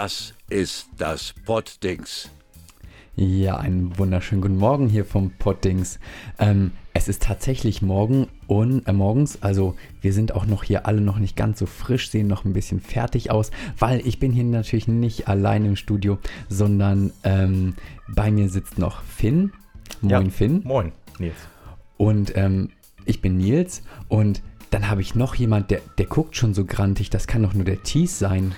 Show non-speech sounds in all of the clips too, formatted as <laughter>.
Das ist das Poddings. Ja, einen wunderschönen guten Morgen hier vom Poddings. Ähm, es ist tatsächlich morgen und äh, morgens, also wir sind auch noch hier alle noch nicht ganz so frisch, sehen noch ein bisschen fertig aus, weil ich bin hier natürlich nicht allein im Studio, sondern ähm, bei mir sitzt noch Finn. Moin Ja. Finn. Moin, Nils. Und ähm, ich bin Nils und dann habe ich noch jemand, der, der guckt schon so grantig, das kann doch nur der Tease sein.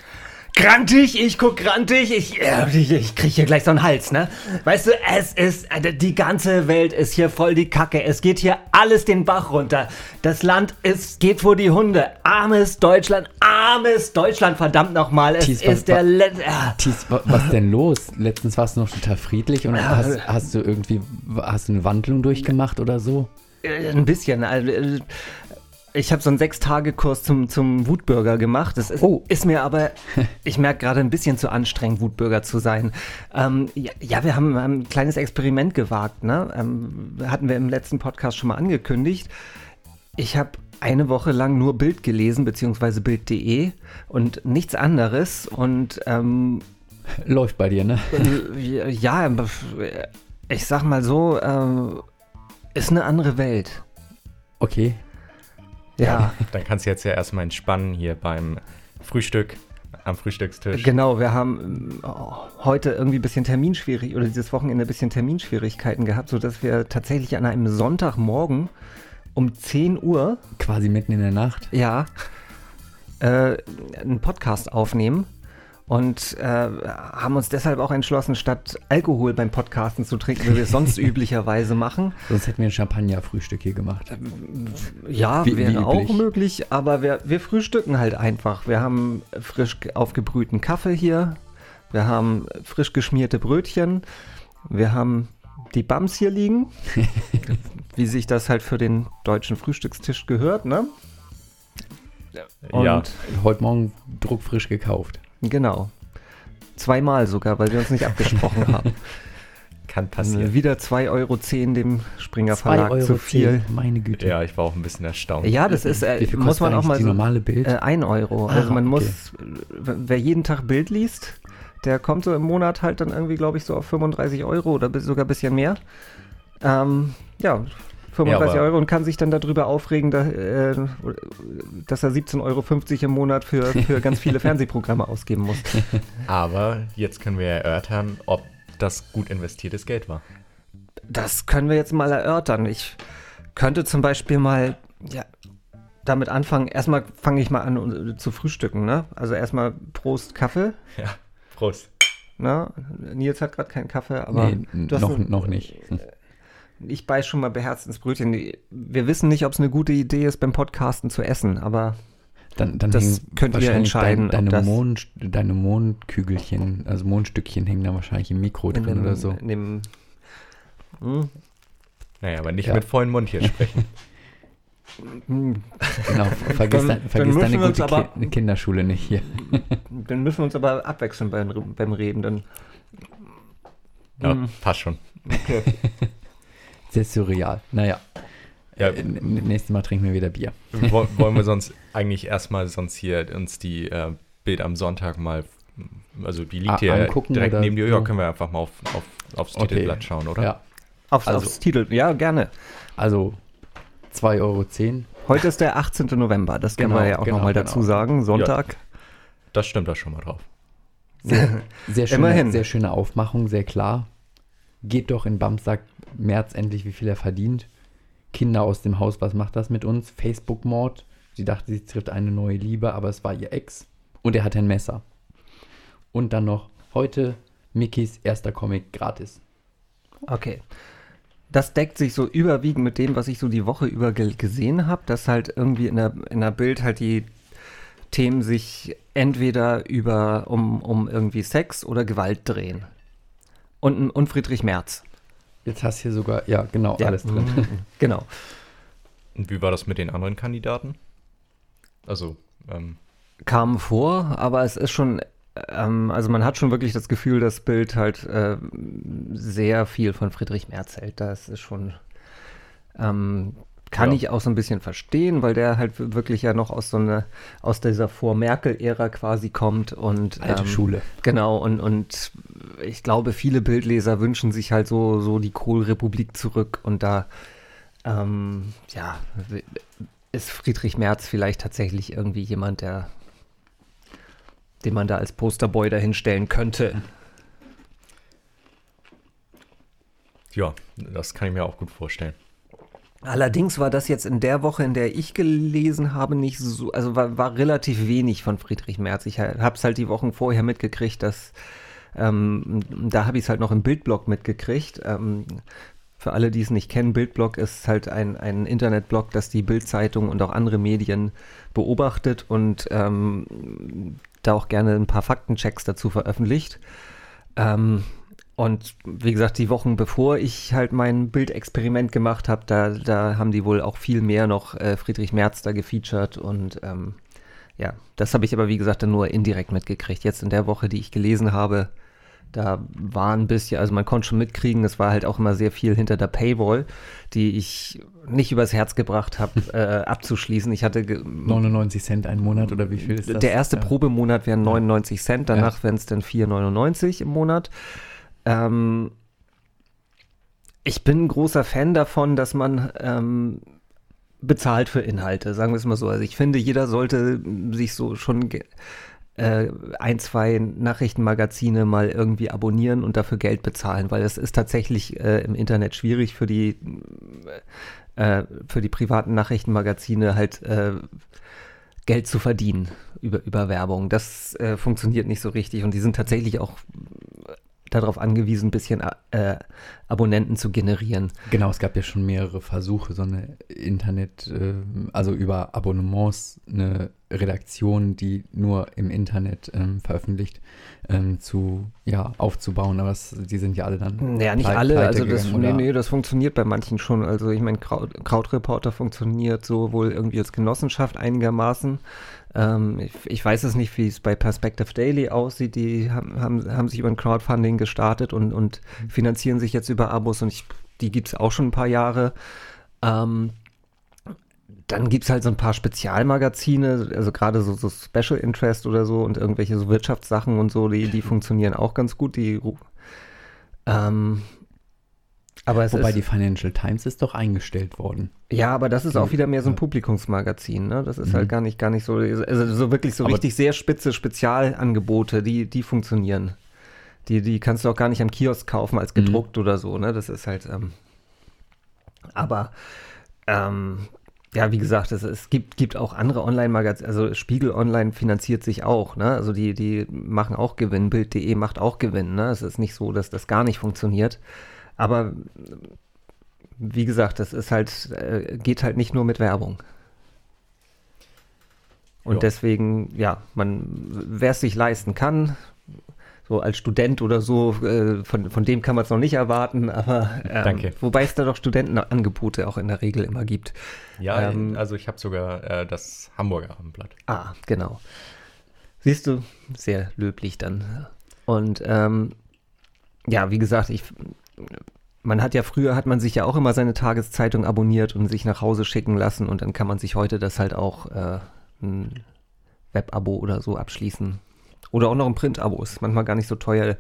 Grantig, ich guck grantig, ich, äh, ich, ich krieg hier gleich so einen Hals, ne? Weißt du, es ist, äh, die ganze Welt ist hier voll die Kacke. Es geht hier alles den Bach runter. Das Land ist, geht vor die Hunde. Armes Deutschland, armes Deutschland, verdammt nochmal. Es Thies, was- ist der wa- letzte. Äh, Thies, wa- was denn los? Letztens warst du noch total friedlich und hast, hast du irgendwie, hast du eine Wandlung durchgemacht oder so? Äh, Ein bisschen. Also, äh, ich habe so einen Sechs-Tage-Kurs zum, zum Wutbürger gemacht. Das ist, Oh. ist mir aber, <laughs> ich merke gerade ein bisschen zu anstrengend, Wutbürger zu sein. Ähm, ja, ja, wir haben, haben ein kleines Experiment gewagt. Ne? Ähm, hatten wir im letzten Podcast schon mal angekündigt. Ich habe eine Woche lang nur Bild gelesen, beziehungsweise Bild.de und nichts anderes. Und ähm, Läuft bei dir, ne? äh, <laughs> ja, ich sag mal so, äh, ist eine andere Welt. Okay. Ja. Dann kannst du jetzt ja erstmal entspannen hier beim Frühstück, am Frühstückstisch. Genau, wir haben oh, heute irgendwie ein bisschen Terminschwierig oder dieses Wochenende ein bisschen Terminschwierigkeiten gehabt, sodass wir tatsächlich an einem Sonntagmorgen um 10 Uhr, Quasi mitten in der Nacht. ja, äh, einen Podcast aufnehmen und äh, haben uns deshalb auch entschlossen, statt Alkohol beim Podcasten zu trinken, wie wir es sonst <laughs> üblicherweise machen. Sonst hätten wir ein Champagner-Frühstück hier gemacht. Ja, Wie- wäre wie auch möglich, aber wir, wir frühstücken halt einfach. Wir haben frisch ge- aufgebrühten Kaffee hier, wir haben frisch geschmierte Brötchen, wir haben die Bams hier liegen, <laughs> wie sich das halt für den deutschen Frühstückstisch gehört, ne? Und Ja, Heute Morgen druckfrisch gekauft. Genau. Zweimal sogar, weil wir uns nicht abgesprochen <laughs> haben. kann passieren. Wieder 2,10 Euro dem Springer Zwei Verlag Euro zu viel. zehn, Meine Güte. Ja, ich war auch ein bisschen erstaunt. Ja, das ist, äh, Wie viel muss kostet man auch mal die normale Bild? Äh, ein Euro. Ah, also man okay. muss, wer jeden Tag Bild liest, der kommt so im Monat halt dann irgendwie, glaube ich, so auf 35 Euro oder sogar ein bisschen mehr. Ähm, ja, 35 Ja, Euro und kann sich dann darüber aufregen, da, äh, dass er 17,50 Euro im Monat für, für ganz viele <laughs> Fernsehprogramme ausgeben muss. Aber jetzt können wir erörtern, ob das gut investiertes Geld war. Das können wir jetzt mal erörtern. Ich könnte zum Beispiel mal ja, damit anfangen. Erstmal fange ich mal an äh, zu frühstücken. Ne? Also erstmal Prost Kaffee. Ja, Prost. Ne? Nils hat gerade keinen Kaffee, aber nee, noch, ein- noch nicht. Hm. ich beiß schon mal beherzt ins Brötchen. Wir wissen nicht, ob es eine gute Idee ist, beim Podcasten zu essen, aber Dann, dann Das könnt ihr entscheiden, Dein, deine, Mond, deine Mondkügelchen, also Mondstückchen hängen da wahrscheinlich im Mikro in drin dem, oder so. in dem hm, Naja, aber nicht Ja. mit vollem Mund hier sprechen. hm, <laughs> Genau, <laughs> vergiss, Dann- dann vergiss müssen deine wir uns gute aber- Ki Kinderschule nicht hier. <laughs> dann müssen wir uns aber abwechseln beim, beim Reden. Dann, Ja, Mhm. passt schon. Sehr surreal. Naja, Ja, äh, nächstes Mal trinken wir wieder Bier. wo- <laughs> wollen wir sonst eigentlich erstmal sonst hier uns die äh, Bild am Sonntag mal, also die liegt A- hier angucken direkt neben dir, ja, können wir einfach mal auf, auf, aufs Okay. Titelblatt schauen, oder? Ja, aufs, Also- aufs Titel. Ja, gerne. also 2,10 Euro. Heute ist der 18. November, das können Genau, wir ja auch genau, nochmal genau. dazu sagen. Sonntag. Das stimmt da schon mal drauf. Sehr, sehr, <laughs> schöne, Immerhin. sehr schöne Aufmachung, sehr klar. Geht doch in Bams, sagt März endlich, wie viel er verdient. Kinder aus dem Haus, was macht das mit uns? Facebook-Mord. Sie dachte, sie trifft eine neue Liebe, aber es war ihr Ex. Und er hatte ein Messer. Und dann noch heute Mickys erster Comic gratis. Okay. Das deckt sich so überwiegend mit dem, was ich so die Woche über ge gesehen habe, dass halt irgendwie in der, in der Bild halt die Themen sich entweder über um, um irgendwie Sex oder Gewalt drehen. Und, und Friedrich Merz. Jetzt hast du hier sogar, ja, genau, Ja. alles drin. <laughs> Genau. Und wie war das mit den anderen Kandidaten? Also, ähm, Kam vor, aber es ist schon, ähm, also man hat schon wirklich das Gefühl, das Bild halt äh, sehr viel von Friedrich Merz hält. Das ist schon, ähm, kann Ja. ich auch so ein bisschen verstehen, weil der halt wirklich ja noch aus so einer, aus dieser Vor-Merkel-Ära quasi kommt und Alte ähm, Schule. Genau, und, und ich glaube, viele Bildleser wünschen sich halt so, so die Kohlrepublik zurück und da, ähm, ja, ist Friedrich Merz vielleicht tatsächlich irgendwie jemand, der, den man da als Posterboy dahinstellen könnte. Ja, das kann ich mir auch gut vorstellen. Allerdings war das jetzt in der Woche, in der ich gelesen habe, nicht so, also war, war relativ wenig von Friedrich Merz. Ich habe es halt die Wochen vorher mitgekriegt, dass ähm, da habe ich es halt noch im Bildblog mitgekriegt. Ähm, für alle, die es nicht kennen, Bildblog ist halt ein, ein Internetblog, das die Bildzeitung und auch andere Medien beobachtet und ähm, da auch gerne ein paar Faktenchecks dazu veröffentlicht. Ähm, und wie gesagt, die Wochen bevor ich halt mein Bildexperiment gemacht habe, da, da haben die wohl auch viel mehr noch äh, Friedrich Merz da gefeatured und ähm, ja, das habe ich aber wie gesagt dann nur indirekt mitgekriegt. Jetzt in der Woche, die ich gelesen habe, da war ein bisschen, also man konnte schon mitkriegen, es war halt auch immer sehr viel hinter der Paywall, die ich nicht übers Herz gebracht habe, <laughs> äh, abzuschließen. Ich hatte ge 99 Cent ein Monat oder wie viel ist das? der erste Ja. Probemonat wären 99 Cent, danach wären es dann 4,99 im Monat. Ähm, ich bin ein großer Fan davon, dass man ähm, bezahlt für Inhalte, sagen wir es mal so. Also ich finde, jeder sollte sich so schon äh, ein, zwei Nachrichtenmagazine mal irgendwie abonnieren und dafür Geld bezahlen, weil es ist tatsächlich äh, im Internet schwierig für die äh, für die privaten Nachrichtenmagazine halt äh, Geld zu verdienen über, über Werbung. Das äh, funktioniert nicht so richtig und die sind tatsächlich auch darauf angewiesen, ein bisschen äh, Abonnenten zu generieren. Genau, es gab ja schon mehrere Versuche, so eine Internet, äh, also über Abonnements, eine Redaktion, die nur im Internet ähm, veröffentlicht, ähm, zu, ja, aufzubauen. Aber das, die sind ja alle dann. Naja, nicht alle, also das, nee, nee, das funktioniert bei manchen schon. Also ich meine, Kraut, Krautreporter funktioniert so wohl irgendwie als Genossenschaft einigermaßen. Ähm, ich, ich weiß es nicht, wie es bei Perspective Daily aussieht. Die haben, haben, haben sich über ein Crowdfunding gestartet und, und finanzieren sich jetzt über Abos und ich, die gibt es auch schon ein paar Jahre. Ähm, dann gibt es halt so ein paar Spezialmagazine, also gerade so, so Special Interest oder so und irgendwelche so Wirtschaftssachen und so, die, die <laughs> funktionieren auch ganz gut. Die, ähm, aber Wobei ist, die Financial Times ist doch eingestellt worden. ja, aber das ist auch wieder mehr so ein. Publikumsmagazin, ne? Das ist Mhm. halt gar nicht, gar nicht so, also so wirklich so Aber- richtig sehr spitze Spezialangebote, die, die funktionieren. Die, die kannst du auch gar nicht am Kiosk kaufen als Mhm. gedruckt oder so, ne? Das ist halt, ähm, aber, ähm, ja, wie gesagt, es, es gibt, gibt auch andere Online-Magazine, also Spiegel Online finanziert sich auch, ne? Also die, die machen auch Gewinn, Bild.de macht auch Gewinn, ne? Es ist nicht so, dass das gar nicht funktioniert. Aber wie gesagt, das ist halt, äh, geht halt nicht nur mit Werbung. Und Ja. deswegen, ja, man, wer es sich leisten kann, so als Student oder so, äh, von, von dem kann man es noch nicht erwarten, aber ähm, Danke. wobei es da doch Studentenangebote auch in der Regel immer gibt. Ja, Ähm, also ich habe sogar äh, das Hamburger Abendblatt. Ah, genau. Siehst du, sehr löblich dann. Und ähm, ja, wie gesagt, ich, man hat ja früher, hat man sich ja auch immer seine Tageszeitung abonniert und sich nach Hause schicken lassen und dann kann man sich heute das halt auch äh, ein Web-Abo oder so abschließen. Oder auch noch ein Print-Abo. Ist manchmal gar nicht so teuer,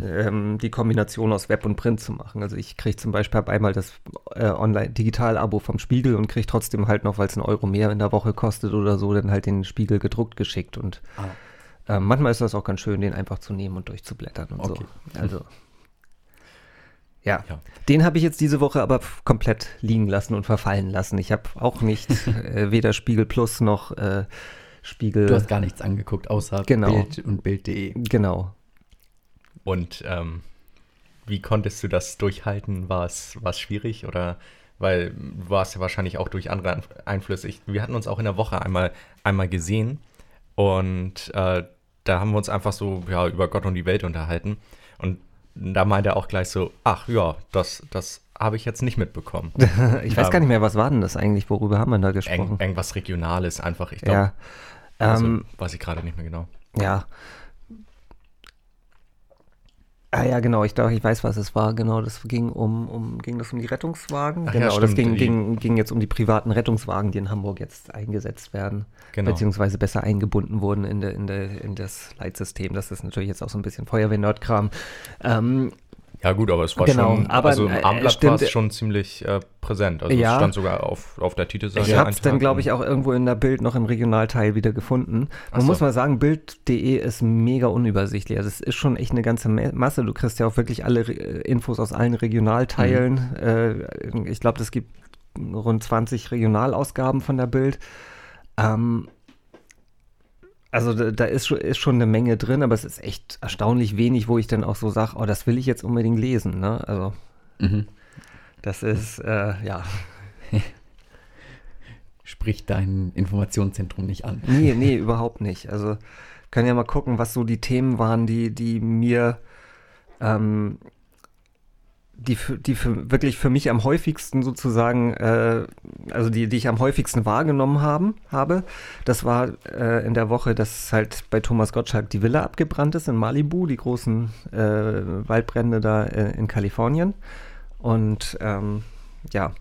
ähm, die Kombination aus Web und Print zu machen. Also ich kriege zum Beispiel einmal das äh, Online-Digital-Abo vom Spiegel und kriege trotzdem halt noch, weil es einen Euro mehr in der Woche kostet oder so, dann halt den Spiegel gedruckt geschickt. Und Ah. ähm, manchmal ist das auch ganz schön, den einfach zu nehmen und durchzublättern und Okay. so. Also ja, Ja. den habe ich jetzt diese Woche aber komplett liegen lassen und verfallen lassen. Ich habe auch nicht <laughs> äh, weder Spiegel Plus noch äh, Spiegel. Du hast gar nichts angeguckt, außer Genau. Bild und Bild.de. genau. Und ähm, wie konntest du das durchhalten? War es schwierig oder weil du warst ja wahrscheinlich auch durch andere Einf- Einflüsse. Ich, wir hatten uns auch in der Woche einmal einmal gesehen und äh, da haben wir uns einfach so ja, über Gott und die Welt unterhalten und da meinte er auch gleich so, ach ja, das das habe ich jetzt nicht mitbekommen. <laughs> Ich weiß Ähm, gar nicht mehr, was war denn das eigentlich? Worüber haben wir da gesprochen? irgendwas Regionales einfach. Ich glaube, ja. also, Ähm, weiß ich gerade nicht mehr genau. Ja. Ah ja, genau, ich glaube, ich weiß, was es war. Genau, das ging um, um ging das um die Rettungswagen. Ach ja, genau, das stimmt, ging, ging, ging jetzt um die privaten Rettungswagen, die in Hamburg jetzt eingesetzt werden. Genau. Beziehungsweise besser eingebunden wurden in, der, in, der, in das Leitsystem. Das ist natürlich jetzt auch so ein bisschen Feuerwehr-Nerdkram. Ähm, Ja gut, aber es war Genau, schon, aber, also äh, im Armblatt stimmt, war es äh, schon ziemlich äh, präsent. Also Ja. es stand sogar auf, auf der Titelseite. Ich habe es dann, glaube ich, auch irgendwo in der Bild noch im Regionalteil wieder gefunden. Man so. muss mal sagen, Bild.de ist mega unübersichtlich. Also es ist schon echt eine ganze Masse. Du kriegst ja auch wirklich alle Re Infos aus allen Regionalteilen. Mhm. Äh, ich glaube, es gibt rund 20 Regionalausgaben von der Bild. Ähm, also da, da ist, schon, ist schon eine Menge drin, aber es ist echt erstaunlich wenig, wo ich dann auch so sage, oh, das will ich jetzt unbedingt lesen. Ne? Also Mhm. das ist, äh, ja, <laughs> Sprich dein Informationszentrum nicht an. Nee, <laughs> nee, überhaupt nicht. Also können ja mal gucken, was so die Themen waren, die, die mir, ähm, die, für, die für, wirklich für mich am häufigsten sozusagen, äh, also die, die ich am häufigsten wahrgenommen haben, habe. Das war äh, in der Woche, dass halt bei Thomas Gottschalk die Villa abgebrannt ist in Malibu, die großen äh, Waldbrände da äh, in Kalifornien. Und ähm, ja,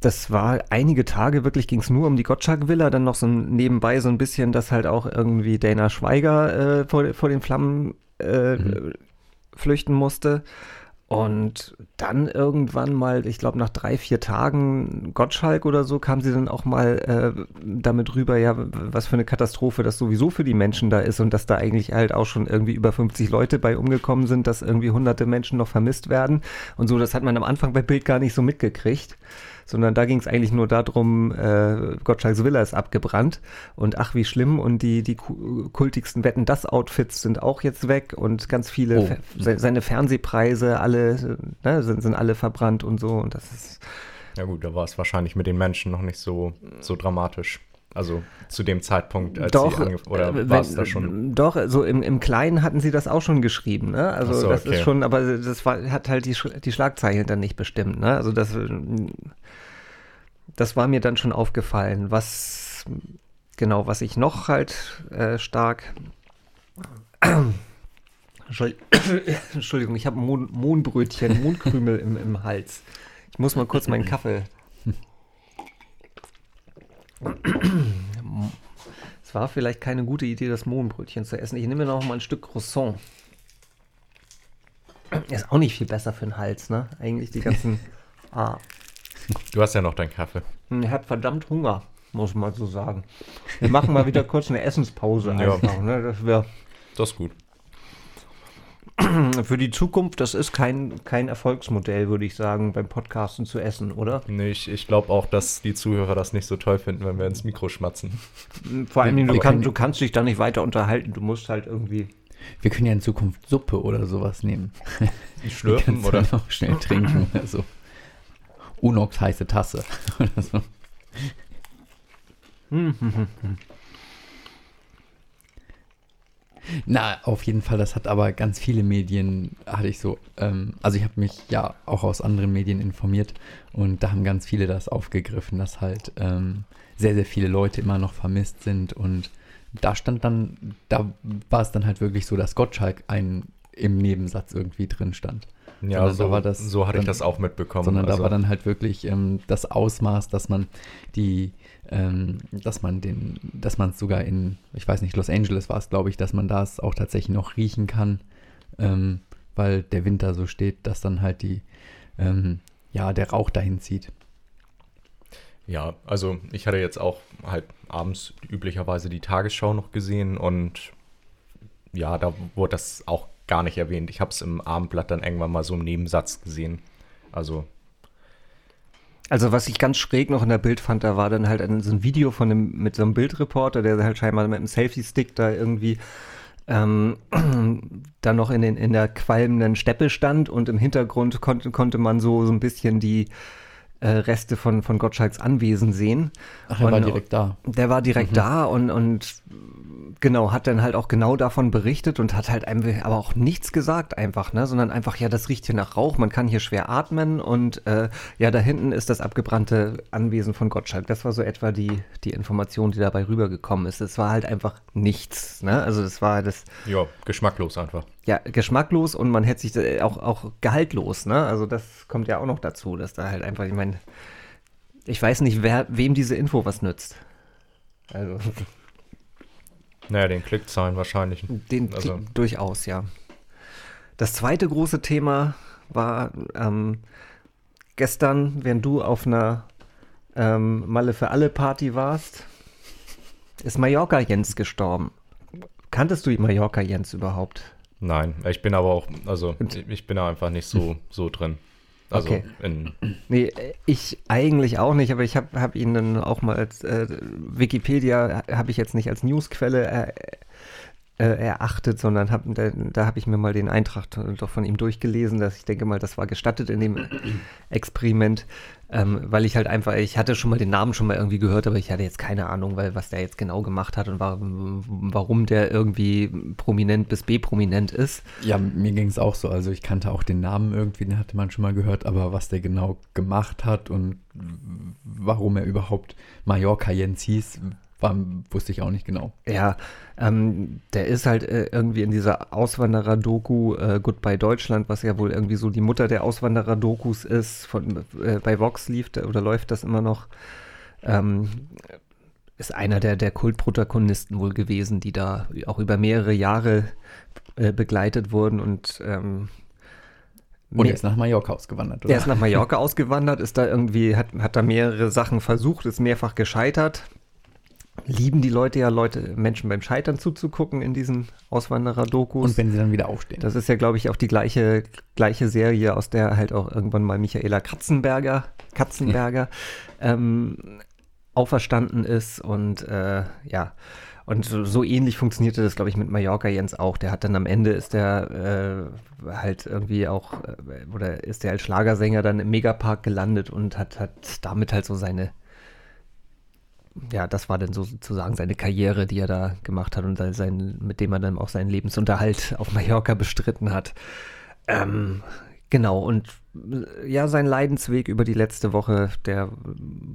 das war einige Tage, wirklich ging es nur um die Gottschalk-Villa, dann noch so nebenbei so ein bisschen, dass halt auch irgendwie Dana Schweiger äh, vor, vor den Flammen äh, Mhm. flüchten musste. Und dann irgendwann mal, ich glaube nach drei, vier Tagen Gottschalk oder so, kam sie dann auch mal äh, damit rüber, ja, was für eine Katastrophe das sowieso für die Menschen da ist und dass da eigentlich halt auch schon irgendwie über 50 Leute bei umgekommen sind, dass irgendwie hunderte Menschen noch vermisst werden. Und so, das hat man am Anfang bei Bild gar nicht so mitgekriegt sondern da ging es eigentlich nur darum, äh, Gottschalks Villa ist abgebrannt und ach wie schlimm und die, die ku- kultigsten Wetten, das Outfits sind auch jetzt weg und ganz viele, Oh. Fe se seine Fernsehpreise, alle ne, sind, sind alle verbrannt und so und das ist, Ja gut, da war es wahrscheinlich mit den Menschen noch nicht so, so dramatisch. Also zu dem Zeitpunkt, als doch, sie angef- oder äh, war es da schon? Doch, so im, im Kleinen hatten sie das auch schon geschrieben, ne? Also so, das okay. ist schon, aber das war, hat halt die, die Schlagzeilen dann nicht bestimmt, ne? Also das, das war mir dann schon aufgefallen. Was genau, was ich noch halt äh, stark <coughs> Entschuldigung, <coughs> Entschuldigung, ich habe Mohn, Mohnbrötchen, Mohnkrümel im, im Hals. Ich muss mal kurz meinen Kaffee. Es war vielleicht keine gute Idee, das Mohnbrötchen zu essen. Ich nehme mir noch mal ein Stück Croissant. Ist auch nicht viel besser für den Hals, ne? Eigentlich die ganzen. <laughs> ah, Du hast ja noch deinen Kaffee. ich habe verdammt Hunger, muss man so sagen. Wir machen mal wieder kurz eine Essenspause Ja. einfach, ne? Das wäre Das ist gut. <clears throat> für die Zukunft, das ist kein, kein Erfolgsmodell, würde ich sagen, beim Podcasten zu essen, oder? Nee, ich, ich glaube auch, dass die Zuhörer das nicht so toll finden, wenn wir ins Mikro schmatzen. <laughs> Vor allem, du, kann, du kannst dich da nicht weiter unterhalten. Du musst halt irgendwie. Wir können ja in Zukunft Suppe oder sowas nehmen. <laughs> Schlürfen oder? dann auch schnell trinken oder so. Unox heiße Tasse <laughs> oder so. Na, auf jeden Fall, das hat aber ganz viele Medien, hatte ich so, ähm, also ich habe mich ja auch aus anderen Medien informiert und da haben ganz viele das aufgegriffen, dass halt ähm, sehr, sehr viele Leute immer noch vermisst sind und da stand dann, da war es dann halt wirklich so, dass Gottschalk ein im Nebensatz irgendwie drin stand. Ja, Sondern so, da war das so hatte ich dann- das auch mitbekommen. sondern also, da war dann halt wirklich ähm, das Ausmaß, dass man die, ähm, dass man den, dass man es sogar in, ich weiß nicht, Los Angeles war es, glaube ich, dass man das auch tatsächlich noch riechen kann, ähm, weil der Winter so steht, dass dann halt die, ähm, ja, der Rauch dahin zieht. Ja, also ich hatte jetzt auch halt abends üblicherweise die Tagesschau noch gesehen und ja, da wurde das auch gar nicht erwähnt. Ich habe es im Abendblatt dann irgendwann mal so im Nebensatz gesehen. Also, Also was ich ganz schräg noch in der Bild fand, da war dann halt ein, so ein Video von einem, mit so einem Bildreporter, der halt scheinbar mit einem Selfie-Stick da irgendwie ähm, <clears throat> dann noch in, den, in der qualmenden Steppe stand und im Hintergrund konnte, konnte man so, so ein bisschen die äh, Reste von, von Gottschalks Anwesen sehen. Ach, er war direkt da. Der war direkt Mhm. da und, und genau, hat dann halt auch genau davon berichtet und hat halt einfach aber auch nichts gesagt einfach, ne, sondern einfach, ja, das riecht hier nach Rauch, man kann hier schwer atmen und äh, ja, da hinten ist das abgebrannte Anwesen von Gottschalk. Das war so etwa die, die Information, die dabei rübergekommen ist. Es war halt einfach nichts, ne, also das war das, ja, geschmacklos einfach. ja, geschmacklos und man hätte sich da auch, auch gehaltlos, ne? Also das kommt ja auch noch dazu, dass da halt einfach, ich meine, ich weiß nicht, wer, wem diese Info was nützt. Also, <laughs> Naja, den Klickzahlen wahrscheinlich. den also, durchaus, ja. Das zweite große Thema war ähm, gestern, während du auf einer ähm, Malle für alle Party warst, ist Mallorca Jens gestorben. Kanntest du Mallorca Jens überhaupt? nein, ich bin aber auch, also ich- bin da einfach nicht so, <laughs> so drin. Also Okay. in, Nee, ich eigentlich auch nicht, aber ich habe hab ihn dann auch mal als äh, Wikipedia habe ich jetzt nicht als Newsquelle äh, erachtet, sondern hab, da, da habe ich mir mal den Eintrag doch von ihm durchgelesen, dass ich denke mal, das war gestattet in dem <clears throat> Experiment, ähm, weil ich halt einfach, ich hatte schon mal den Namen schon mal irgendwie gehört, aber ich hatte jetzt keine Ahnung, weil was der jetzt genau gemacht hat und warum, warum der irgendwie prominent bis B-prominent ist. Ja, mir ging es auch so. Also ich kannte auch den Namen irgendwie, den hatte man schon mal gehört, aber was der genau gemacht hat und warum er überhaupt Mallorca Jens hieß, war, wusste ich auch nicht genau. Ja, ähm, der ist halt äh, irgendwie in dieser Auswanderer-Doku äh, Goodbye Deutschland, was ja wohl irgendwie so die Mutter der Auswanderer-Dokus ist. Von, äh, bei Vox lief da- oder läuft das immer noch. Ähm, ist einer der, der Kultprotagonisten wohl gewesen, die da auch über mehrere Jahre äh, begleitet wurden und ähm, Und mehr- jetzt nach Mallorca ausgewandert, oder? der ist nach Mallorca ausgewandert, ist da irgendwie, hat, hat da mehrere Sachen versucht, ist mehrfach gescheitert. Lieben die Leute ja, Leute, Menschen beim Scheitern zuzugucken in diesen Auswanderer-Dokus. Und wenn sie dann wieder aufstehen. Das ist ja, glaube ich, auch die gleiche, gleiche Serie, aus der halt auch irgendwann mal Michaela Katzenberger, Katzenberger ähm, auferstanden ist. Und äh, ja, und so, so ähnlich funktionierte das, glaube ich, mit Mallorca Jens auch. Der hat dann am Ende ist der äh, halt irgendwie auch, äh, oder ist der als Schlagersänger dann im Megapark gelandet und hat, hat damit halt so seine ja, das war dann so sozusagen seine Karriere, die er da gemacht hat und sein, mit dem er dann auch seinen Lebensunterhalt auf Mallorca bestritten hat. Ähm, genau, und äh, ja, sein Leidensweg über die letzte Woche, der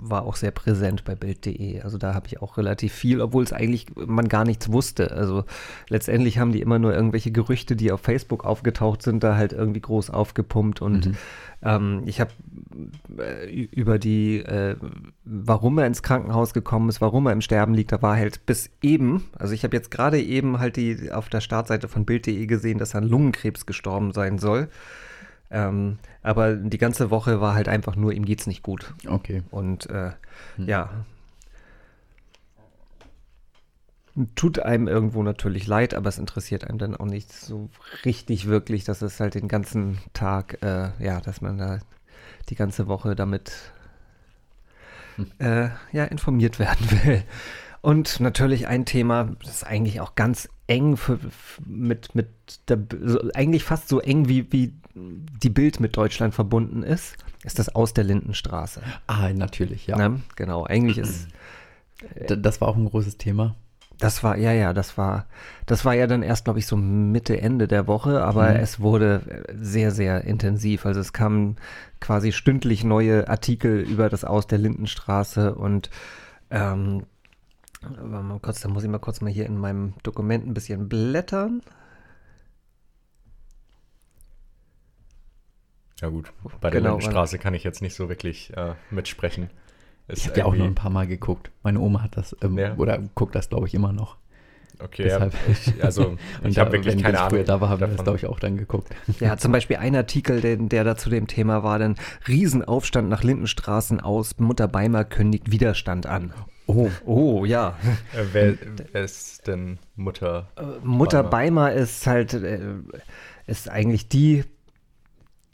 war auch sehr präsent bei Bild.de. Also da habe ich auch relativ viel, obwohl es eigentlich man gar nichts wusste. Also letztendlich haben die immer nur irgendwelche Gerüchte, die auf Facebook aufgetaucht sind, da halt irgendwie groß aufgepumpt und ähm, ich habe äh, über die, äh, warum er ins Krankenhaus gekommen ist, warum er im Sterben liegt, da war halt bis eben, also ich habe jetzt gerade eben halt die auf der Startseite von Bild.de gesehen, dass er an Lungenkrebs gestorben sein soll. Ähm, aber die ganze Woche war halt einfach nur, ihm geht's nicht gut. Okay. Und äh, ja. Tut einem irgendwo natürlich leid, aber es interessiert einem dann auch nicht so richtig wirklich, dass es halt den ganzen Tag, äh, ja, dass man da die ganze Woche damit äh, ja, informiert werden <laughs> will. Und natürlich ein Thema, das ist eigentlich auch ganz eng für, mit, mit der, so, eigentlich fast so eng wie, wie die Bild mit Deutschland verbunden ist, ist das Aus der Lindenstraße. Ah, natürlich, ja. Ne? Genau, eigentlich ist <clears throat> das war auch ein großes Thema. das war ja ja, das war das war ja dann erst glaube ich so Mitte Ende der Woche, aber Mhm. es wurde sehr sehr intensiv, also es kamen quasi stündlich neue Artikel über das Aus der Lindenstraße und ähm, warte mal kurz, da muss ich mal kurz mal hier in meinem Dokument ein bisschen blättern. ja gut, bei der Genau, Lindenstraße kann ich jetzt nicht so wirklich äh, mitsprechen. Ist Ich habe ja auch noch ein paar Mal geguckt. Meine Oma hat das, ähm, Ja. oder guckt das, glaube ich, immer noch. Okay, Deshalb. <laughs> ich, also <laughs> Und ich da, habe wirklich wenn keine ich Ahnung. früher da war, haben wir das, glaube ich, auch dann geguckt. Ja, <laughs> zum Beispiel ein Artikel, der, der da zu dem Thema war, dann Riesenaufstand nach Lindenstraßen aus, Mutter Beimer kündigt Widerstand an. Oh, Oh, ja. <laughs> Äh, wer, wer ist denn Mutter? Mutter Beimer. Beimer ist halt, äh, ist eigentlich die,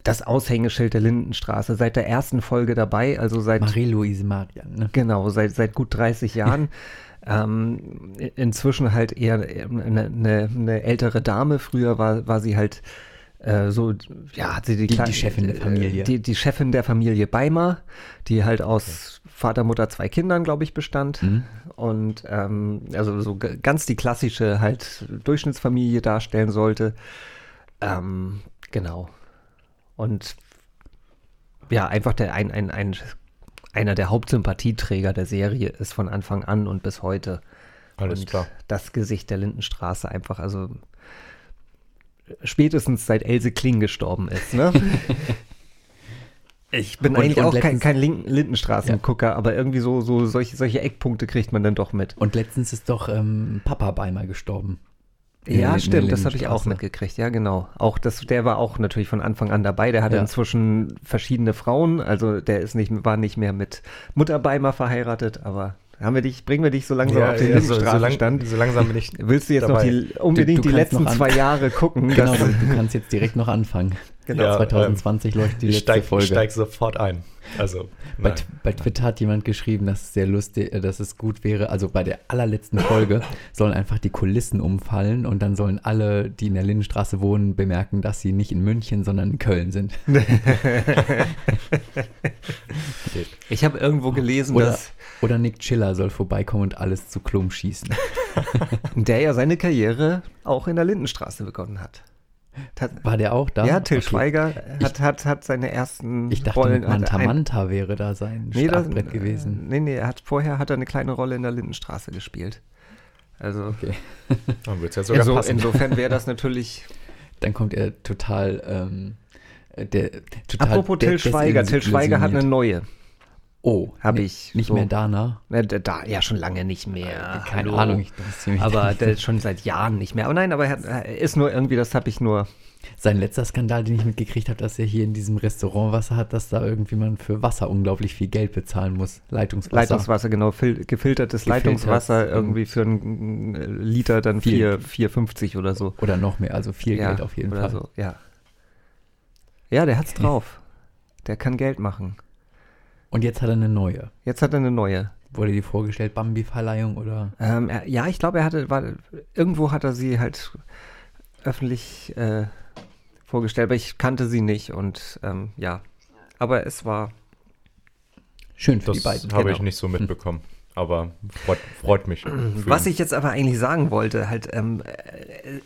das Aushängeschild der Lindenstraße. Seit der ersten Folge dabei, also seit, Marie-Louise Marian, ne? genau, seit, seit gut 30 Jahren. <laughs> ähm, inzwischen halt eher eine, eine, eine ältere Dame. Früher war, war sie halt äh, so, ja, hat sie die, Die- Kle- die Chefin der äh, Familie. Die, die Chefin der Familie Beimer, die halt aus Vater, Mutter, zwei Kindern, glaube ich, bestand. Mhm. Und ähm, also so ganz die klassische halt Durchschnittsfamilie darstellen sollte. Ähm, genau. Und ja, einfach der ein, ein, ein, einer der Hauptsympathieträger der Serie ist von Anfang an und bis heute. Alles und klar. das Gesicht der Lindenstraße einfach, also spätestens seit Else Kling gestorben ist. Ne? <laughs> Ich bin Und- eigentlich und auch kein, letztens- kein Lin- Lindenstraßengucker, aber irgendwie so, so solche, solche Eckpunkte kriegt man dann doch mit. Und letztens ist doch ähm, Papa Beimer gestorben. Ja, stimmt, das habe ich auch mitgekriegt, ja, genau. Auch das, der war auch natürlich von Anfang an dabei. Der hatte Ja. inzwischen verschiedene Frauen, also der ist nicht, war nicht mehr mit Mutter Beimer verheiratet, aber haben wir dich, bringen wir dich so langsam auf den so, so, lang, so langsam bin ich. Willst du jetzt dabei. noch die, unbedingt Du- du die letzten zwei Jahre gucken? <laughs> Genau, du, du kannst jetzt direkt noch anfangen. genau. Ja, 2020 läuft die Ich letzte steig, Folge. steig sofort ein. Also, Bei, bei Twitter hat jemand geschrieben, dass es sehr lustig, äh, dass es gut wäre. Also bei der allerletzten Folge sollen einfach die Kulissen umfallen und dann sollen alle, die in der Lindenstraße wohnen, bemerken, dass sie nicht in München, sondern in Köln sind. <laughs> Ich habe irgendwo gelesen, Oder, dass oder Nick Chiller soll vorbeikommen und alles zu Klum schießen. <laughs> der ja seine Karriere auch in der Lindenstraße begonnen hat. War der auch da? ja, Till Okay. Schweiger hat, hat, hat seine ersten Ich dachte, Rollen. Manta Manta wäre da sein Nee, das, Startbrett gewesen. Nee, nee, er hat, vorher hat er eine kleine Rolle in der Lindenstraße gespielt. Also, Okay. <laughs> Dann wird es ja sogar inso, passen. insofern wäre das natürlich. <laughs> Dann kommt er total, ähm, äh, der, total Apropos Till Schweiger. Till Schweiger hat eine neue. Oh, Hab ni- ich Nicht so. mehr Dana. Na, da, da, ja, schon lange nicht mehr. Keine Hallo. Ahnung, Aber schon seit Jahren nicht mehr. Aber nein, aber er, er ist nur irgendwie, das habe ich nur. Sein letzter Skandal, den ich mitgekriegt habe, dass er hier in diesem Restaurant Wasser hat, dass da irgendwie man für Wasser unglaublich viel Geld bezahlen muss. Leitungswasser. Leitungswasser, genau, fil gefiltertes Gefiltert, Leitungswasser ähm, irgendwie für einen äh, Liter dann Viel. 4 4,50 oder so. Oder noch mehr, also viel ja, Geld auf jeden Fall. So, ja. ja, der hat's <laughs> drauf. Der kann Geld machen. Und jetzt hat er eine neue. Jetzt hat er eine neue. Wurde die vorgestellt, Bambi-Verleihung oder? Ähm, er, ja, ich glaube, er hatte, war, irgendwo hat er sie halt öffentlich äh, vorgestellt, aber ich kannte sie nicht und ähm, ja. Aber es war, Schön für Das die beiden. habe genau. ich nicht so mitbekommen. Aber freut, freut mich. für was ihn. ich jetzt aber eigentlich sagen wollte, halt, ähm, äh,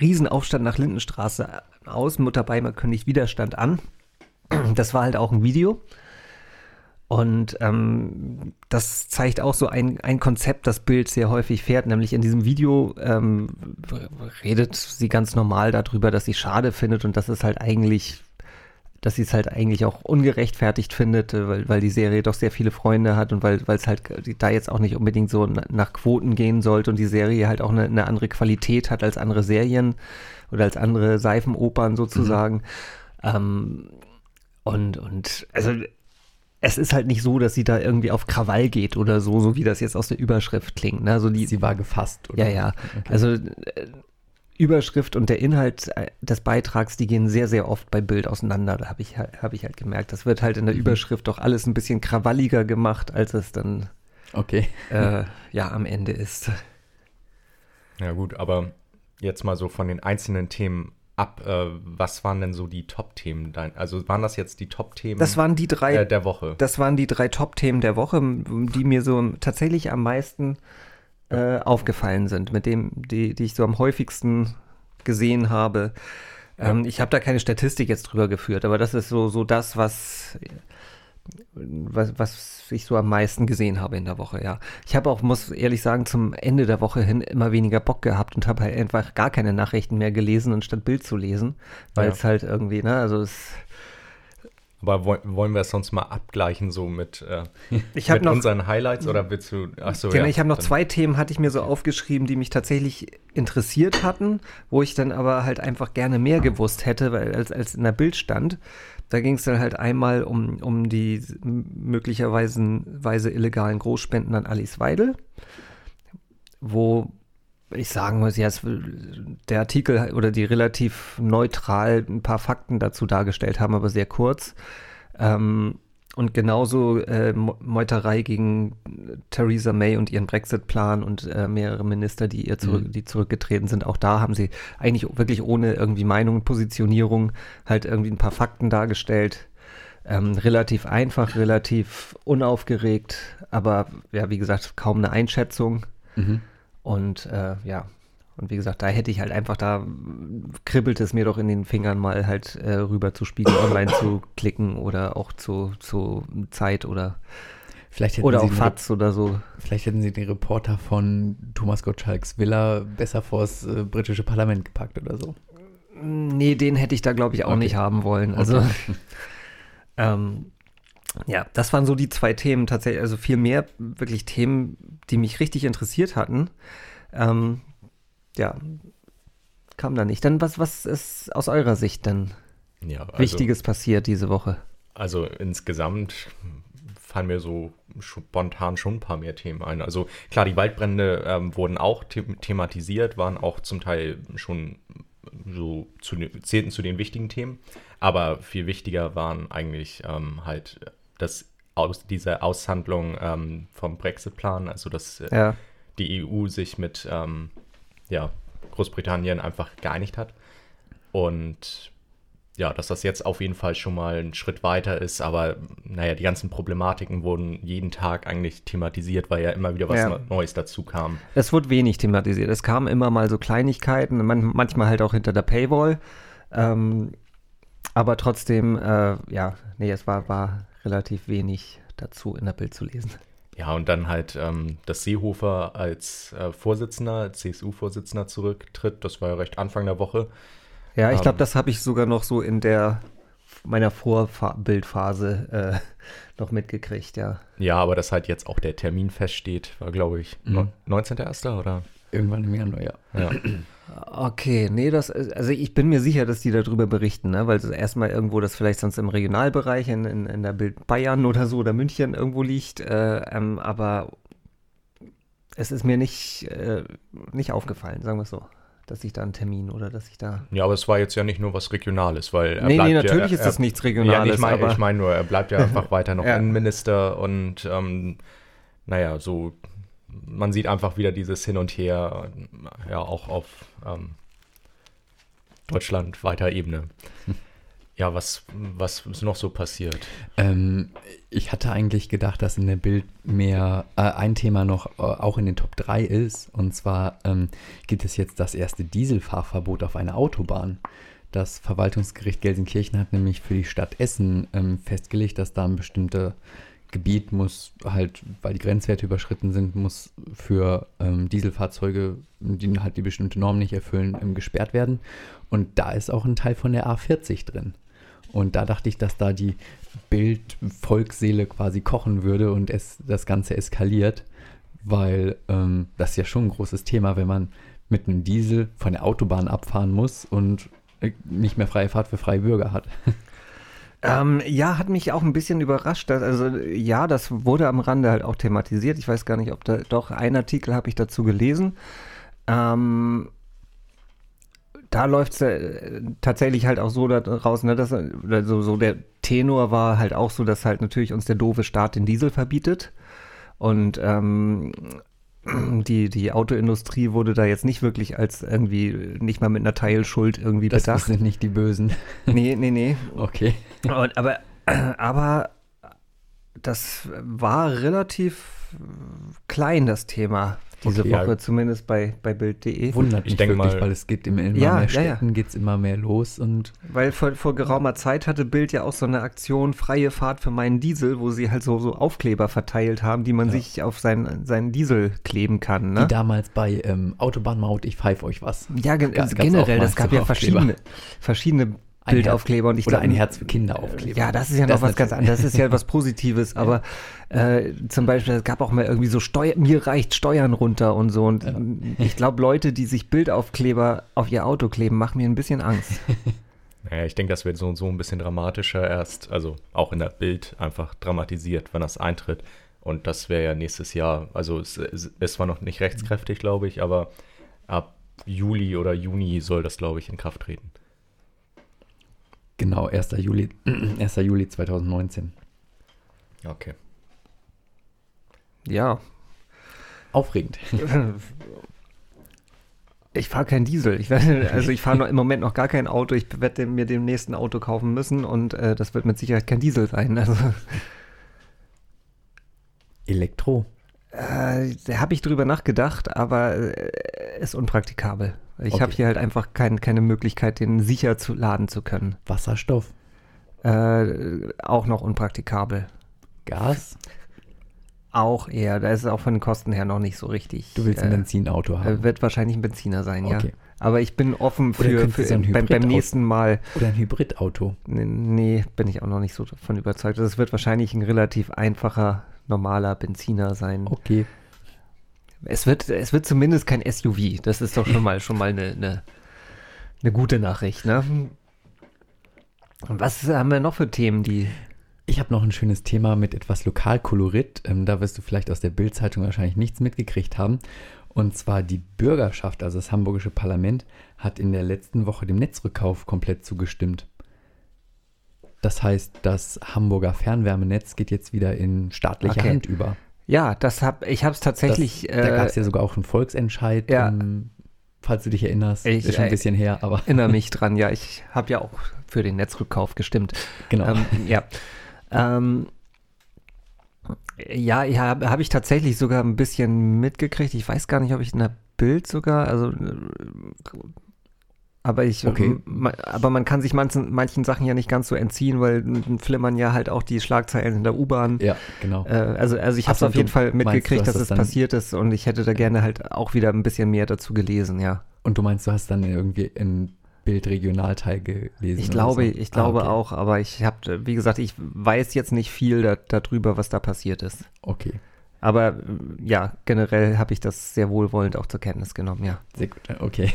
Riesenaufstand nach Lindenstraße aus, Mutter Beimer kündigt Widerstand an. Das war halt auch ein Video. Und ähm, das zeigt auch so ein, ein Konzept, das Bild sehr häufig fährt, nämlich in diesem Video ähm, redet sie ganz normal darüber, dass sie schade findet und dass es halt eigentlich, dass sie es halt eigentlich auch ungerechtfertigt findet, äh, weil, weil die Serie doch sehr viele Freunde hat und weil weil es halt da jetzt auch nicht unbedingt so na- nach Quoten gehen sollte und die Serie halt auch eine, eine andere Qualität hat als andere Serien oder als andere Seifenopern sozusagen. Ähm, und, und also es ist halt nicht so, dass sie da irgendwie auf Krawall geht oder so, so wie das jetzt aus der Überschrift klingt. Ne? Also die, Sie war gefasst, oder? ja, ja. Okay. Also äh, Überschrift und der Inhalt äh, des Beitrags, die gehen sehr, sehr oft bei Bild auseinander. Da habe ich, halt- hab ich halt gemerkt. Das wird halt in der Mhm. Überschrift doch alles ein bisschen krawalliger gemacht, als es dann Okay. äh, ja am Ende ist. Ja, gut, aber jetzt mal so von den einzelnen Themen ab. Äh, was waren denn so die Top-Themen? dein- Also waren das jetzt die Top-Themen Das waren die drei, äh, der Woche? das waren die drei Top-Themen der Woche, die mir so tatsächlich am meisten äh, aufgefallen sind, mit dem, die, die ich so am häufigsten gesehen habe. Ähm, ich habe da keine Statistik jetzt drüber geführt, aber das ist so, so das, was, was, was ich so am meisten gesehen habe in der Woche, ja. Ich habe auch, muss ehrlich sagen, zum Ende der Woche hin immer weniger Bock gehabt und habe halt einfach gar keine Nachrichten mehr gelesen, anstatt Bild zu lesen, weil Ja. es halt irgendwie, ne, also es Aber woll- wollen wir es sonst mal abgleichen, so mit, äh, <laughs> mit noch- unseren Highlights oder willst du. Achso, Genau, ja. ich habe noch zwei Themen, hatte ich mir so aufgeschrieben, die mich tatsächlich interessiert hatten, wo ich dann aber halt einfach gerne mehr gewusst hätte, weil als, als in der Bild stand. Da ging es dann halt einmal um, um die möglicherweise weise illegalen Großspenden an Alice Weidel, wo ich sagen muss, ja, der Artikel oder die relativ neutral ein paar Fakten dazu dargestellt haben, aber sehr kurz. Ähm, und genauso äh, Meuterei gegen Theresa May und ihren Brexit-Plan und äh, mehrere Minister, die ihr zurück, Mhm. die zurückgetreten sind. Auch da haben sie eigentlich wirklich ohne irgendwie Meinung und Positionierung halt irgendwie ein paar Fakten dargestellt. Ähm, relativ einfach, relativ unaufgeregt, aber ja, wie gesagt, kaum eine Einschätzung. Mhm. Und äh, ja, und wie gesagt, da hätte ich halt einfach, da kribbelt es mir doch in den Fingern mal halt äh, rüber zu Spiegel <coughs> Online zu klicken oder auch zu, zu Zeit oder, Vielleicht hätten, oder sie auch den, FATS oder so. vielleicht hätten sie den Reporter von Thomas Gottschalks Villa besser vors äh, britische Parlament gepackt oder so. Nee, den hätte ich da, glaube ich, auch Okay. nicht haben wollen. Also, <laughs> ähm, ja, das waren so die zwei Themen tatsächlich. Also viel mehr wirklich Themen, die mich richtig interessiert hatten. Ähm, ja, kam da nicht. Dann, was, was ist aus eurer Sicht denn Ja, also, Wichtiges passiert diese Woche? Also insgesamt fallen mir so spontan schon ein paar mehr Themen ein. Also klar, die Waldbrände ähm, wurden auch the thematisiert, waren auch zum Teil schon so zu, zählten zu den wichtigen Themen. Aber viel wichtiger waren eigentlich ähm, halt das aus, diese Aushandlung ähm, vom Brexit-Plan, also dass äh, Ja, die EU sich mit ähm, ja, Großbritannien einfach geeinigt hat. Und ja, dass das jetzt auf jeden Fall schon mal ein Schritt weiter ist, aber naja, die ganzen Problematiken wurden jeden Tag eigentlich thematisiert, weil ja immer wieder was Ja. Neues dazu kam. es wurde wenig thematisiert. Es kamen immer mal so Kleinigkeiten, man, manchmal halt auch hinter der Paywall. Ähm, aber trotzdem, äh, ja, nee, es war, war relativ wenig dazu in der Bild zu lesen. Ja, und dann halt, ähm, dass Seehofer als äh, Vorsitzender, CSU-Vorsitzender zurücktritt, das war ja recht Anfang der Woche. Ja, ich glaube, Ähm. das habe ich sogar noch so in der meiner Vorbildphase äh, <laughs> noch mitgekriegt, ja. Ja, aber dass halt jetzt auch der Termin feststeht, war glaube ich Mhm. 19.01. oder? Irgendwann im Januar, ja. Ja. Okay, nee, das ist, also ich bin mir sicher, dass die darüber berichten, ne? weil es erstmal irgendwo das vielleicht sonst im Regionalbereich in, in, in der Bild Bayern oder so oder München irgendwo liegt, äh, ähm, aber es ist mir nicht, äh, nicht aufgefallen, sagen wir es so, dass ich da einen Termin oder dass ich da. Ja, aber es war jetzt ja nicht nur was Regionales, weil er Nee, nee, natürlich ja, ist das er, nichts Ja, Regionales, ich meine ich mein nur, er bleibt ja <laughs> einfach weiter noch Ja. Innenminister und ähm, naja, so man sieht einfach wieder dieses Hin und Her, äh, ja, auch auf ähm, Deutschland weiter Ebene. <laughs> Ja, was, was ist noch so passiert? Ähm, ich hatte eigentlich gedacht, dass in der Bild mehr äh, ein Thema noch äh, auch in den Top 3 ist. Und zwar ähm, gibt es jetzt das erste Dieselfahrverbot auf einer Autobahn. Das Verwaltungsgericht Gelsenkirchen hat nämlich für die Stadt Essen ähm, festgelegt, dass da ein bestimmtes Gebiet muss halt, weil die Grenzwerte überschritten sind, muss für ähm, Dieselfahrzeuge, die halt die bestimmte Norm nicht erfüllen, ähm, gesperrt werden. Und da ist auch ein Teil von der A40 drin. Und da dachte ich, dass da die Bild-Volksseele quasi kochen würde und es das Ganze eskaliert, weil ähm, das ist ja schon ein großes Thema, wenn man mit einem Diesel von der Autobahn abfahren muss und äh, nicht mehr freie Fahrt für freie Bürger hat. <laughs> Ähm, ja, hat mich auch ein bisschen überrascht. Dass, also ja, das wurde am Rande halt auch thematisiert. Ich weiß gar nicht, ob da doch ein Artikel habe ich dazu gelesen. Ähm, da läuft es äh, tatsächlich halt auch so da raus, ne, dass, oder so, so der Tenor war halt auch so, dass halt natürlich uns der doofe Staat den Diesel verbietet. Und ähm, <clears throat> die, die Autoindustrie wurde da jetzt nicht wirklich als irgendwie nicht mal mit einer Teilschuld irgendwie Das bedacht. sind nicht die Bösen. <laughs> Nee, nee, nee. Okay. Und, aber, <clears throat> aber das war relativ klein, das Thema, diese Okay, Woche, ja. zumindest bei, bei Bild.de. Wundert Ich mich denke wirklich, mal- weil es geht immer, immer Ja, mehr ja, ja. Städten, geht es immer mehr los und Weil vor, vor geraumer Zeit hatte Bild ja auch so eine Aktion Freie Fahrt für meinen Diesel, wo sie halt so, so Aufkleber verteilt haben, die man Ja. sich auf seinen, seinen Diesel kleben kann. wie Ne? damals bei ähm, Autobahnmaut, ich pfeife euch was. Ja, gen Ga- gab's generell, das gab ja verschiedene, verschiedene Ein Bildaufkleber. Und ich Oder glaub, ein Herz für Kinder Aufkleber. Ja, das ist ja noch was ganz anderes. Das ist ja was <laughs> Positives. Aber äh, zum Beispiel, es gab auch mal irgendwie so Steuer, mir reicht Steuern runter und so. Und ich glaube, Leute, die sich Bildaufkleber auf ihr Auto kleben, machen mir ein bisschen Angst. <laughs> Naja, ich denke, das wird so, so ein bisschen dramatischer erst, also auch in der Bild einfach dramatisiert, wenn das eintritt. Und das wäre ja nächstes Jahr, also es es ist zwar noch nicht rechtskräftig, glaube ich, aber ab Juli oder Juni soll das, glaube ich, in Kraft treten. Genau, 1. Juli, <clears throat> 1. Juli 2019. Okay. Ja. Aufregend. <laughs> Ich fahre kein Diesel. Ich werde, also ich fahre im Moment noch gar kein Auto. Ich werde mir dem nächsten Auto kaufen müssen und äh, das wird mit Sicherheit kein Diesel sein. Also Elektro. Äh, da habe ich drüber nachgedacht, aber äh, ist unpraktikabel. Ich Okay. habe hier halt einfach kein, keine Möglichkeit, den sicher zu laden zu können. Wasserstoff. Äh, auch noch unpraktikabel. Gas. Auch eher, da ist es auch von den Kosten her noch nicht so richtig. Du willst ein äh, Benzinauto äh, haben. Wird wahrscheinlich ein Benziner sein, ja. Okay. Aber ich bin offen für, für so ein beim, beim nächsten Mal. Oder ein Hybridauto. Nee, nee, bin ich auch noch nicht so davon überzeugt. Das wird wahrscheinlich ein relativ einfacher, normaler Benziner sein. Okay. Es wird, es wird zumindest kein SUV. Das ist doch schon mal schon mal eine, eine, eine gute Nachricht, ne? Und was haben wir noch für Themen, die. Ich habe noch ein schönes Thema mit etwas Lokalkolorit. Ähm, da wirst du vielleicht aus der Bild-Zeitung wahrscheinlich nichts mitgekriegt haben. Und zwar die Bürgerschaft, also das hamburgische Parlament, hat in der letzten Woche dem Netzrückkauf komplett zugestimmt. Das heißt, das Hamburger Fernwärmenetz geht jetzt wieder in staatliche Okay. Hand über. Ja, das hab ich habe es tatsächlich. das, da gab es äh, ja sogar auch einen Volksentscheid, ja. ähm, falls du dich erinnerst. Ich- ist schon ein äh, bisschen her, aber erinnere <laughs> mich dran. Ja, ich habe ja auch für den Netzrückkauf gestimmt. genau. Ähm, ja. Ähm, ja, ja habe hab ich tatsächlich sogar ein bisschen mitgekriegt. Ich weiß gar nicht, ob ich in der Bild sogar, also äh, aber ich, Okay. aber man kann sich manchen, manchen Sachen ja nicht ganz so entziehen, weil flimmern ja halt auch die Schlagzeilen in der U-Bahn. ja, genau. Äh, also, also ich habe so, auf jeden Fall mitgekriegt, dass das es dann- passiert ist und ich hätte da gerne halt auch wieder ein bisschen mehr dazu gelesen, ja. Und du meinst, du hast dann irgendwie in Bild Regionalteil gelesen? Ich glaube, so? ich Ah, glaube okay. auch, aber ich habe, wie gesagt, ich weiß jetzt nicht viel da, darüber, was da passiert ist. Okay, Aber äh, ja, generell habe ich das sehr wohlwollend auch zur Kenntnis genommen, ja. sehr gut. Okay.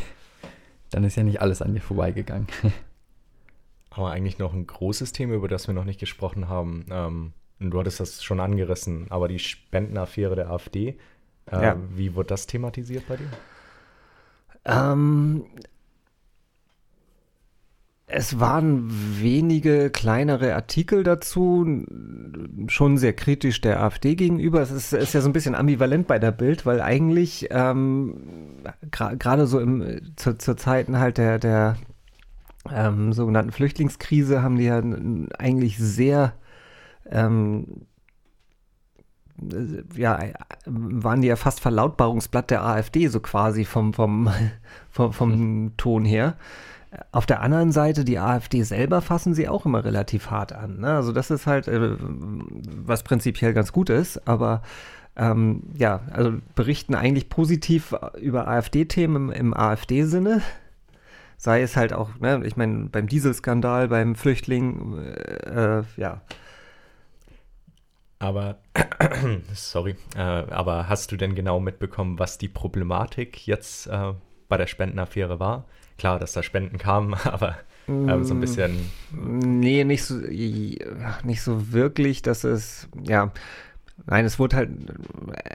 Dann ist ja nicht alles an dir vorbeigegangen. <laughs> Aber eigentlich noch ein großes Thema, über das wir noch nicht gesprochen haben. Ähm, und du hattest das schon angerissen, aber die Spendenaffäre der AfD. Äh, Ja. Wie wird das thematisiert bei dir? Ähm, es waren wenige kleinere Artikel dazu, schon sehr kritisch der AfD gegenüber. Es ist, ist ja so ein bisschen ambivalent bei der Bild, weil eigentlich ähm, gra- gerade so im, zu, zu Zeiten halt der, der ähm, sogenannten Flüchtlingskrise haben die ja eigentlich sehr ähm, äh, ja, waren die ja fast Verlautbarungsblatt der AfD, so quasi vom, vom, <laughs> vom, vom Ton her. Auf der anderen Seite, die AfD selber fassen sie auch immer relativ hart an. Ne? Also das ist halt, äh, was prinzipiell ganz gut ist, aber ähm, ja, also berichten eigentlich positiv über AfD-Themen im, im AfD-Sinne. Sei es halt auch, ne, ich meine, beim Dieselskandal, beim Flüchtling, äh, äh, ja, Aber, <clears throat> sorry, äh, aber hast du denn genau mitbekommen, was die Problematik jetzt äh, bei der Spendenaffäre war? Klar, dass da Spenden kamen, <laughs> aber ähm, so ein bisschen, Nee, nicht so, nicht so wirklich, dass es, ja, nein, es wurde halt,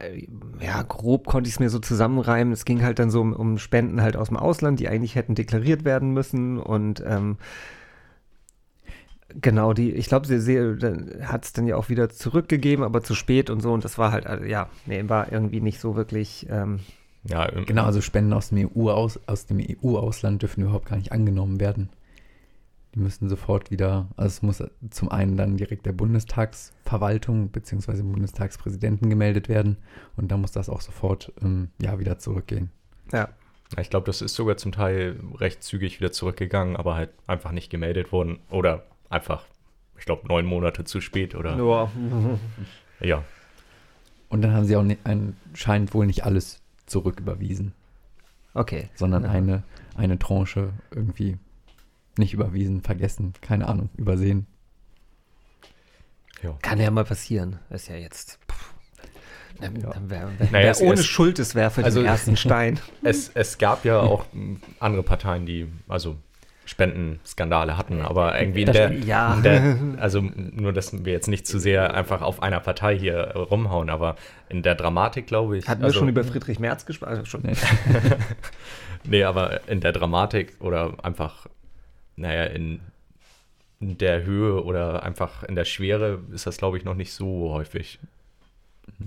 äh, ja, grob konnte ich es mir so zusammenreimen. Es ging halt dann so um, um Spenden halt aus dem Ausland, die eigentlich hätten deklariert werden müssen und, ähm, Genau, die, ich glaube, sie, sie hat es dann ja auch wieder zurückgegeben, aber zu spät und so. Und das war halt, äh, ja, nee, war irgendwie nicht so wirklich, ähm, ja, im- Genau, also Spenden aus dem EU aus, aus dem EU-Ausland dürfen überhaupt gar nicht angenommen werden. Die müssen sofort wieder, also es muss zum einen dann direkt der Bundestagsverwaltung bzw. dem Bundestagspräsidenten gemeldet werden und dann muss das auch sofort ähm, ja wieder zurückgehen. ja. Ich glaube, das ist sogar zum Teil recht zügig wieder zurückgegangen, aber halt einfach nicht gemeldet worden oder einfach, ich glaube, neun Monate zu spät oder Ja. ja. Und dann haben sie auch ni- anscheinend wohl nicht alles zurücküberwiesen, Okay. sondern Ja. eine, eine Tranche irgendwie nicht überwiesen, vergessen, keine Ahnung, übersehen. ja. Kann ja mal passieren. Ist ja jetzt. Pff. Dann, Ja. dann wär, wär, Naja, wer ohne es- Schuld ist, werfe also- den ersten <laughs> Stein. Es, es gab ja auch andere Parteien, die also Spendenskandale hatten, aber irgendwie in Das der, ja. in <laughs> der, <laughs> also nur, dass wir jetzt nicht zu sehr einfach auf einer Partei hier äh, rumhauen, aber in der Dramatik, glaube ich. Hatten also, wir schon über Friedrich Merz gesprochen? Also schon. Nee. <laughs> Nee, aber in der Dramatik oder einfach, naja, in, in der Höhe oder einfach in der Schwere ist das, glaube ich, noch nicht so häufig.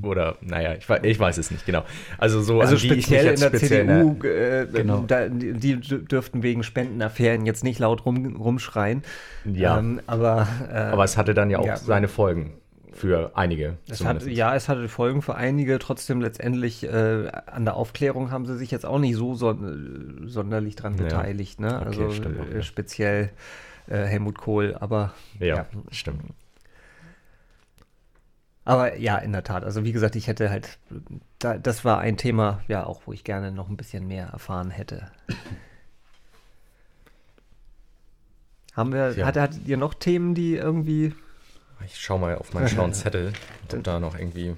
Oder, naja, ich, ich weiß es nicht genau. Also so Also speziell in der speziell- CDU, äh, Genau. da, die, dürften wegen Spendenaffären jetzt nicht laut rum, rumschreien. Ja. Ähm, aber, äh, Aber es hatte dann ja auch Ja. seine Folgen für einige. es hat, ja, es hatte Folgen für einige. Trotzdem letztendlich äh, an der Aufklärung haben sie sich jetzt auch nicht so son sonderlich dran Ja. beteiligt. Ne? Okay, also stimmt auch, äh, speziell äh, Helmut Kohl. Aber ja, ja. stimmt. Aber ja, in der Tat. Also wie gesagt, ich hätte halt, da, das war ein Thema, ja auch, wo ich gerne noch ein bisschen mehr erfahren hätte. <laughs> Haben wir, Ja. hat, hattet ihr noch Themen, die irgendwie, Ich schau mal auf meinen schlauen <laughs> Zettel, ob da noch irgendwie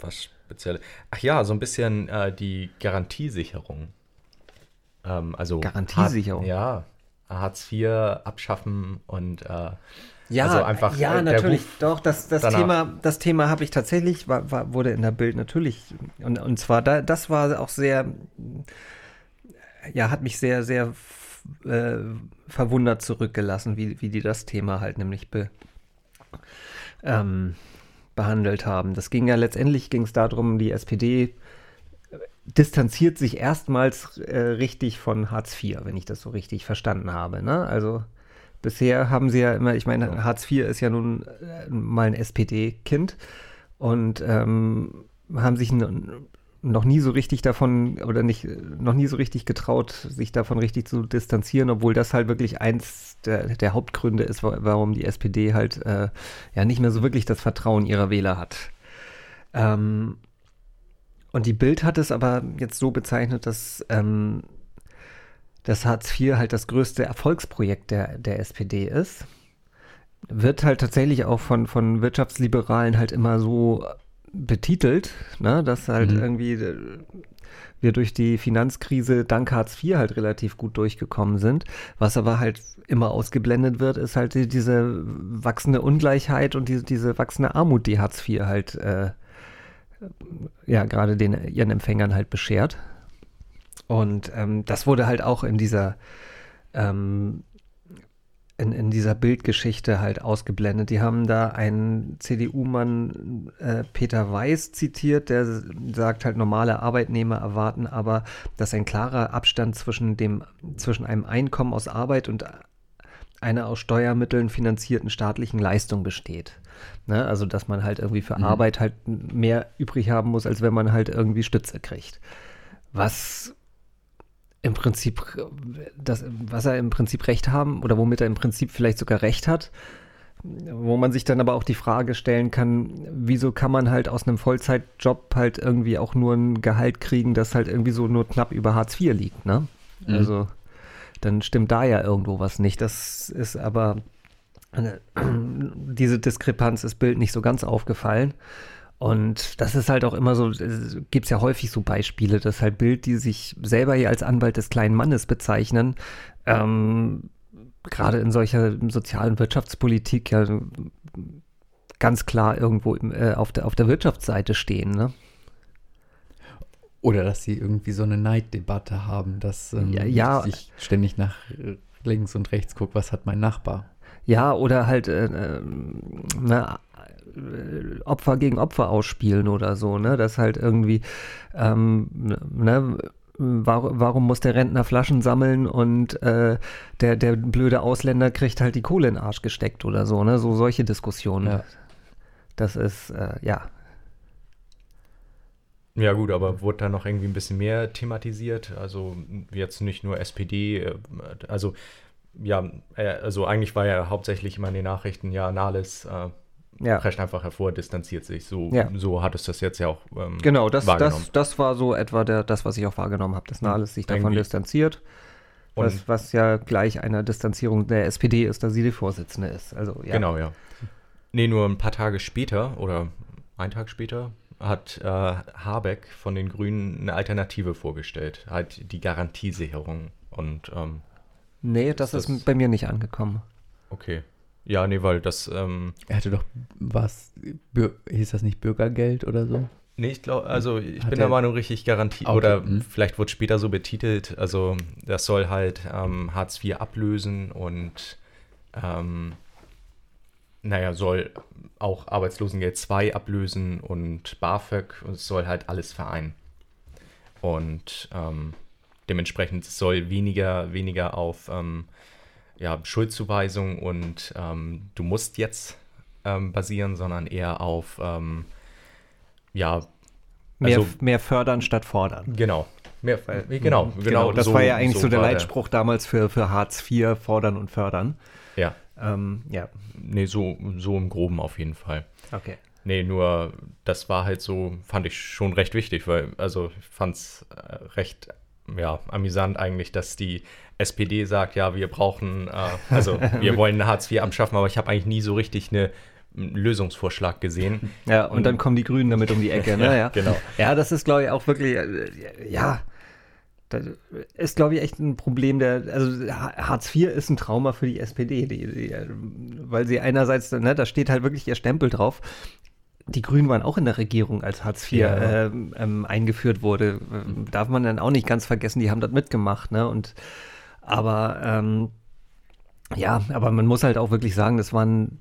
was Spezielles. Ach ja, so ein bisschen äh, die Garantiesicherung. Ähm, also Garantiesicherung? Har- ja, Hartz IV abschaffen und äh, Ja, Also einfach, ja, äh, natürlich. Ruf Doch, das, das danach. Thema, das Thema habe ich tatsächlich, war, war, wurde in der Bild natürlich, und, und zwar, da, das war auch sehr, ja, hat mich sehr, sehr äh, verwundert zurückgelassen, wie, wie die das Thema halt nämlich be, ähm, behandelt haben. Das ging ja letztendlich, ging es darum, die SPD distanziert sich erstmals äh, richtig von Hartz IV, wenn ich das so richtig verstanden habe. Ne? Also bisher haben sie ja immer, ich meine. Hartz IV ist ja nun äh, mal ein SPD-Kind und ähm, haben sich noch nie so richtig davon oder nicht noch nie so richtig getraut, sich davon richtig zu distanzieren, obwohl das halt wirklich eins der, der Hauptgründe ist, wa- warum die SPD halt äh, ja nicht mehr so wirklich das Vertrauen ihrer Wähler hat. Ähm, und die Bild hat es aber jetzt so bezeichnet, dass ähm, das Hartz IV halt das größte Erfolgsprojekt der, der SPD ist. Wird halt tatsächlich auch von, von Wirtschaftsliberalen halt immer so betitelt, ne, dass halt Mhm. irgendwie äh, wir durch die Finanzkrise dank Hartz IV halt relativ gut durchgekommen sind. Was aber halt immer ausgeblendet wird, ist halt die, diese wachsende Ungleichheit und diese, diese wachsende Armut, die Hartz IV halt äh, ja gerade den ihren Empfängern halt beschert. Und ähm, das wurde halt auch in dieser ähm, in, in dieser Bildgeschichte halt ausgeblendet. Die haben da einen CDU-Mann, äh, Peter Weiß, zitiert, der sagt halt, normale Arbeitnehmer erwarten aber, dass ein klarer Abstand zwischen, dem, zwischen einem Einkommen aus Arbeit und einer aus Steuermitteln finanzierten staatlichen Leistung besteht. Ne? Also, dass man halt irgendwie für Mhm. Arbeit halt mehr übrig haben muss, als wenn man halt irgendwie Stütze kriegt. Was im Prinzip, das, was er im Prinzip recht haben oder womit er im Prinzip vielleicht sogar recht hat, wo man sich dann aber auch die Frage stellen kann, wieso kann man halt aus einem Vollzeitjob halt irgendwie auch nur ein Gehalt kriegen, das halt irgendwie so nur knapp über Hartz IV liegt, ne? Mhm. Also dann stimmt da ja irgendwo was nicht. Das ist aber eine, diese Diskrepanz ist Bild nicht so ganz aufgefallen. Und das ist halt auch immer so, gibt es ja häufig so Beispiele, dass halt Bild, die sich selber hier als Anwalt des kleinen Mannes bezeichnen, ähm, gerade in solcher sozialen Wirtschaftspolitik ja ganz klar irgendwo im, äh, auf, der, auf der Wirtschaftsseite stehen. Ne? Oder dass sie irgendwie so eine Neiddebatte haben, dass ähm, Ja, ja. ich ständig nach äh, links und rechts gucke, was hat mein Nachbar. Ja, oder halt äh, ähm, ne, äh, Opfer gegen Opfer ausspielen oder so, ne? Das halt irgendwie, ähm, ne, warum, warum muss der Rentner Flaschen sammeln und äh, der, der blöde Ausländer kriegt halt die Kohle in den Arsch gesteckt oder so, ne? So solche Diskussionen. Ja. Das ist, äh, ja. Ja gut, aber wurde da noch irgendwie ein bisschen mehr thematisiert? Also jetzt nicht nur SPD, äh, also ja, äh, also eigentlich war ja hauptsächlich immer in den Nachrichten, ja, Nahles äh, Ja. prescht einfach hervor, distanziert sich. So, Ja. so hat es das jetzt ja auch ähm, Genau, das, das, das war so etwa der, das, was ich auch wahrgenommen habe, dass Nahles sich davon Irgendwie. distanziert. Was, was ja gleich einer Distanzierung der SPD ist, da sie die Vorsitzende ist. Also, ja. Genau, ja. Nee, nur ein paar Tage später oder einen Tag später hat äh, Habeck von den Grünen eine Alternative vorgestellt, halt die Garantiesicherung. Und ähm, Nee, das Ist ist, das- bei mir nicht angekommen. okay. Ja, nee, weil das, ähm, Er hatte doch was, Bür hieß das nicht Bürgergeld oder so? nee, ich glaube, also ich Hat bin der- Meinung, richtig Garantie, Okay, oder mhm. vielleicht wird später so betitelt, also das soll halt ähm, Hartz IV ablösen und ähm, naja, soll auch Arbeitslosengeld 2 ablösen und BAföG und es soll halt alles vereinen. Und ähm, dementsprechend soll weniger, weniger auf ähm, ja, Schuldzuweisung und ähm, du musst jetzt ähm, basieren, sondern eher auf ähm, ja, Mehr, Also- mehr fördern statt fordern. genau. Mehr, äh, genau, genau, Das war ja eigentlich so, der war Leitspruch damals für, für Hartz IV, fordern und fördern. Ja, Ähm, ja, nee, so, so im Groben auf jeden Fall. okay. Nee, nur das war halt so, fand ich schon recht wichtig, weil, also ich fand es äh, recht, ja, amüsant eigentlich, dass die SPD sagt, ja, wir brauchen, äh, also <laughs> wir wollen Hartz IV abschaffen, aber ich habe eigentlich nie so richtig eine einen Lösungsvorschlag gesehen. <laughs> Ja, und, und, dann kommen die Grünen damit um die Ecke, ne? <laughs> ja, ja, genau. Ja, das ist, glaube ich, auch wirklich, äh, ja, das ist, glaube ich, echt ein Problem der, also Hartz IV ist ein Trauma für die SPD, die, die, weil sie einerseits, ne, da steht halt wirklich ihr Stempel drauf. Die Grünen waren auch in der Regierung, als Hartz IV ja. ähm, ähm, eingeführt wurde. Ähm, darf man dann auch nicht ganz vergessen, die haben das mitgemacht, ne? Und aber ähm, ja, aber man muss halt auch wirklich sagen, das waren,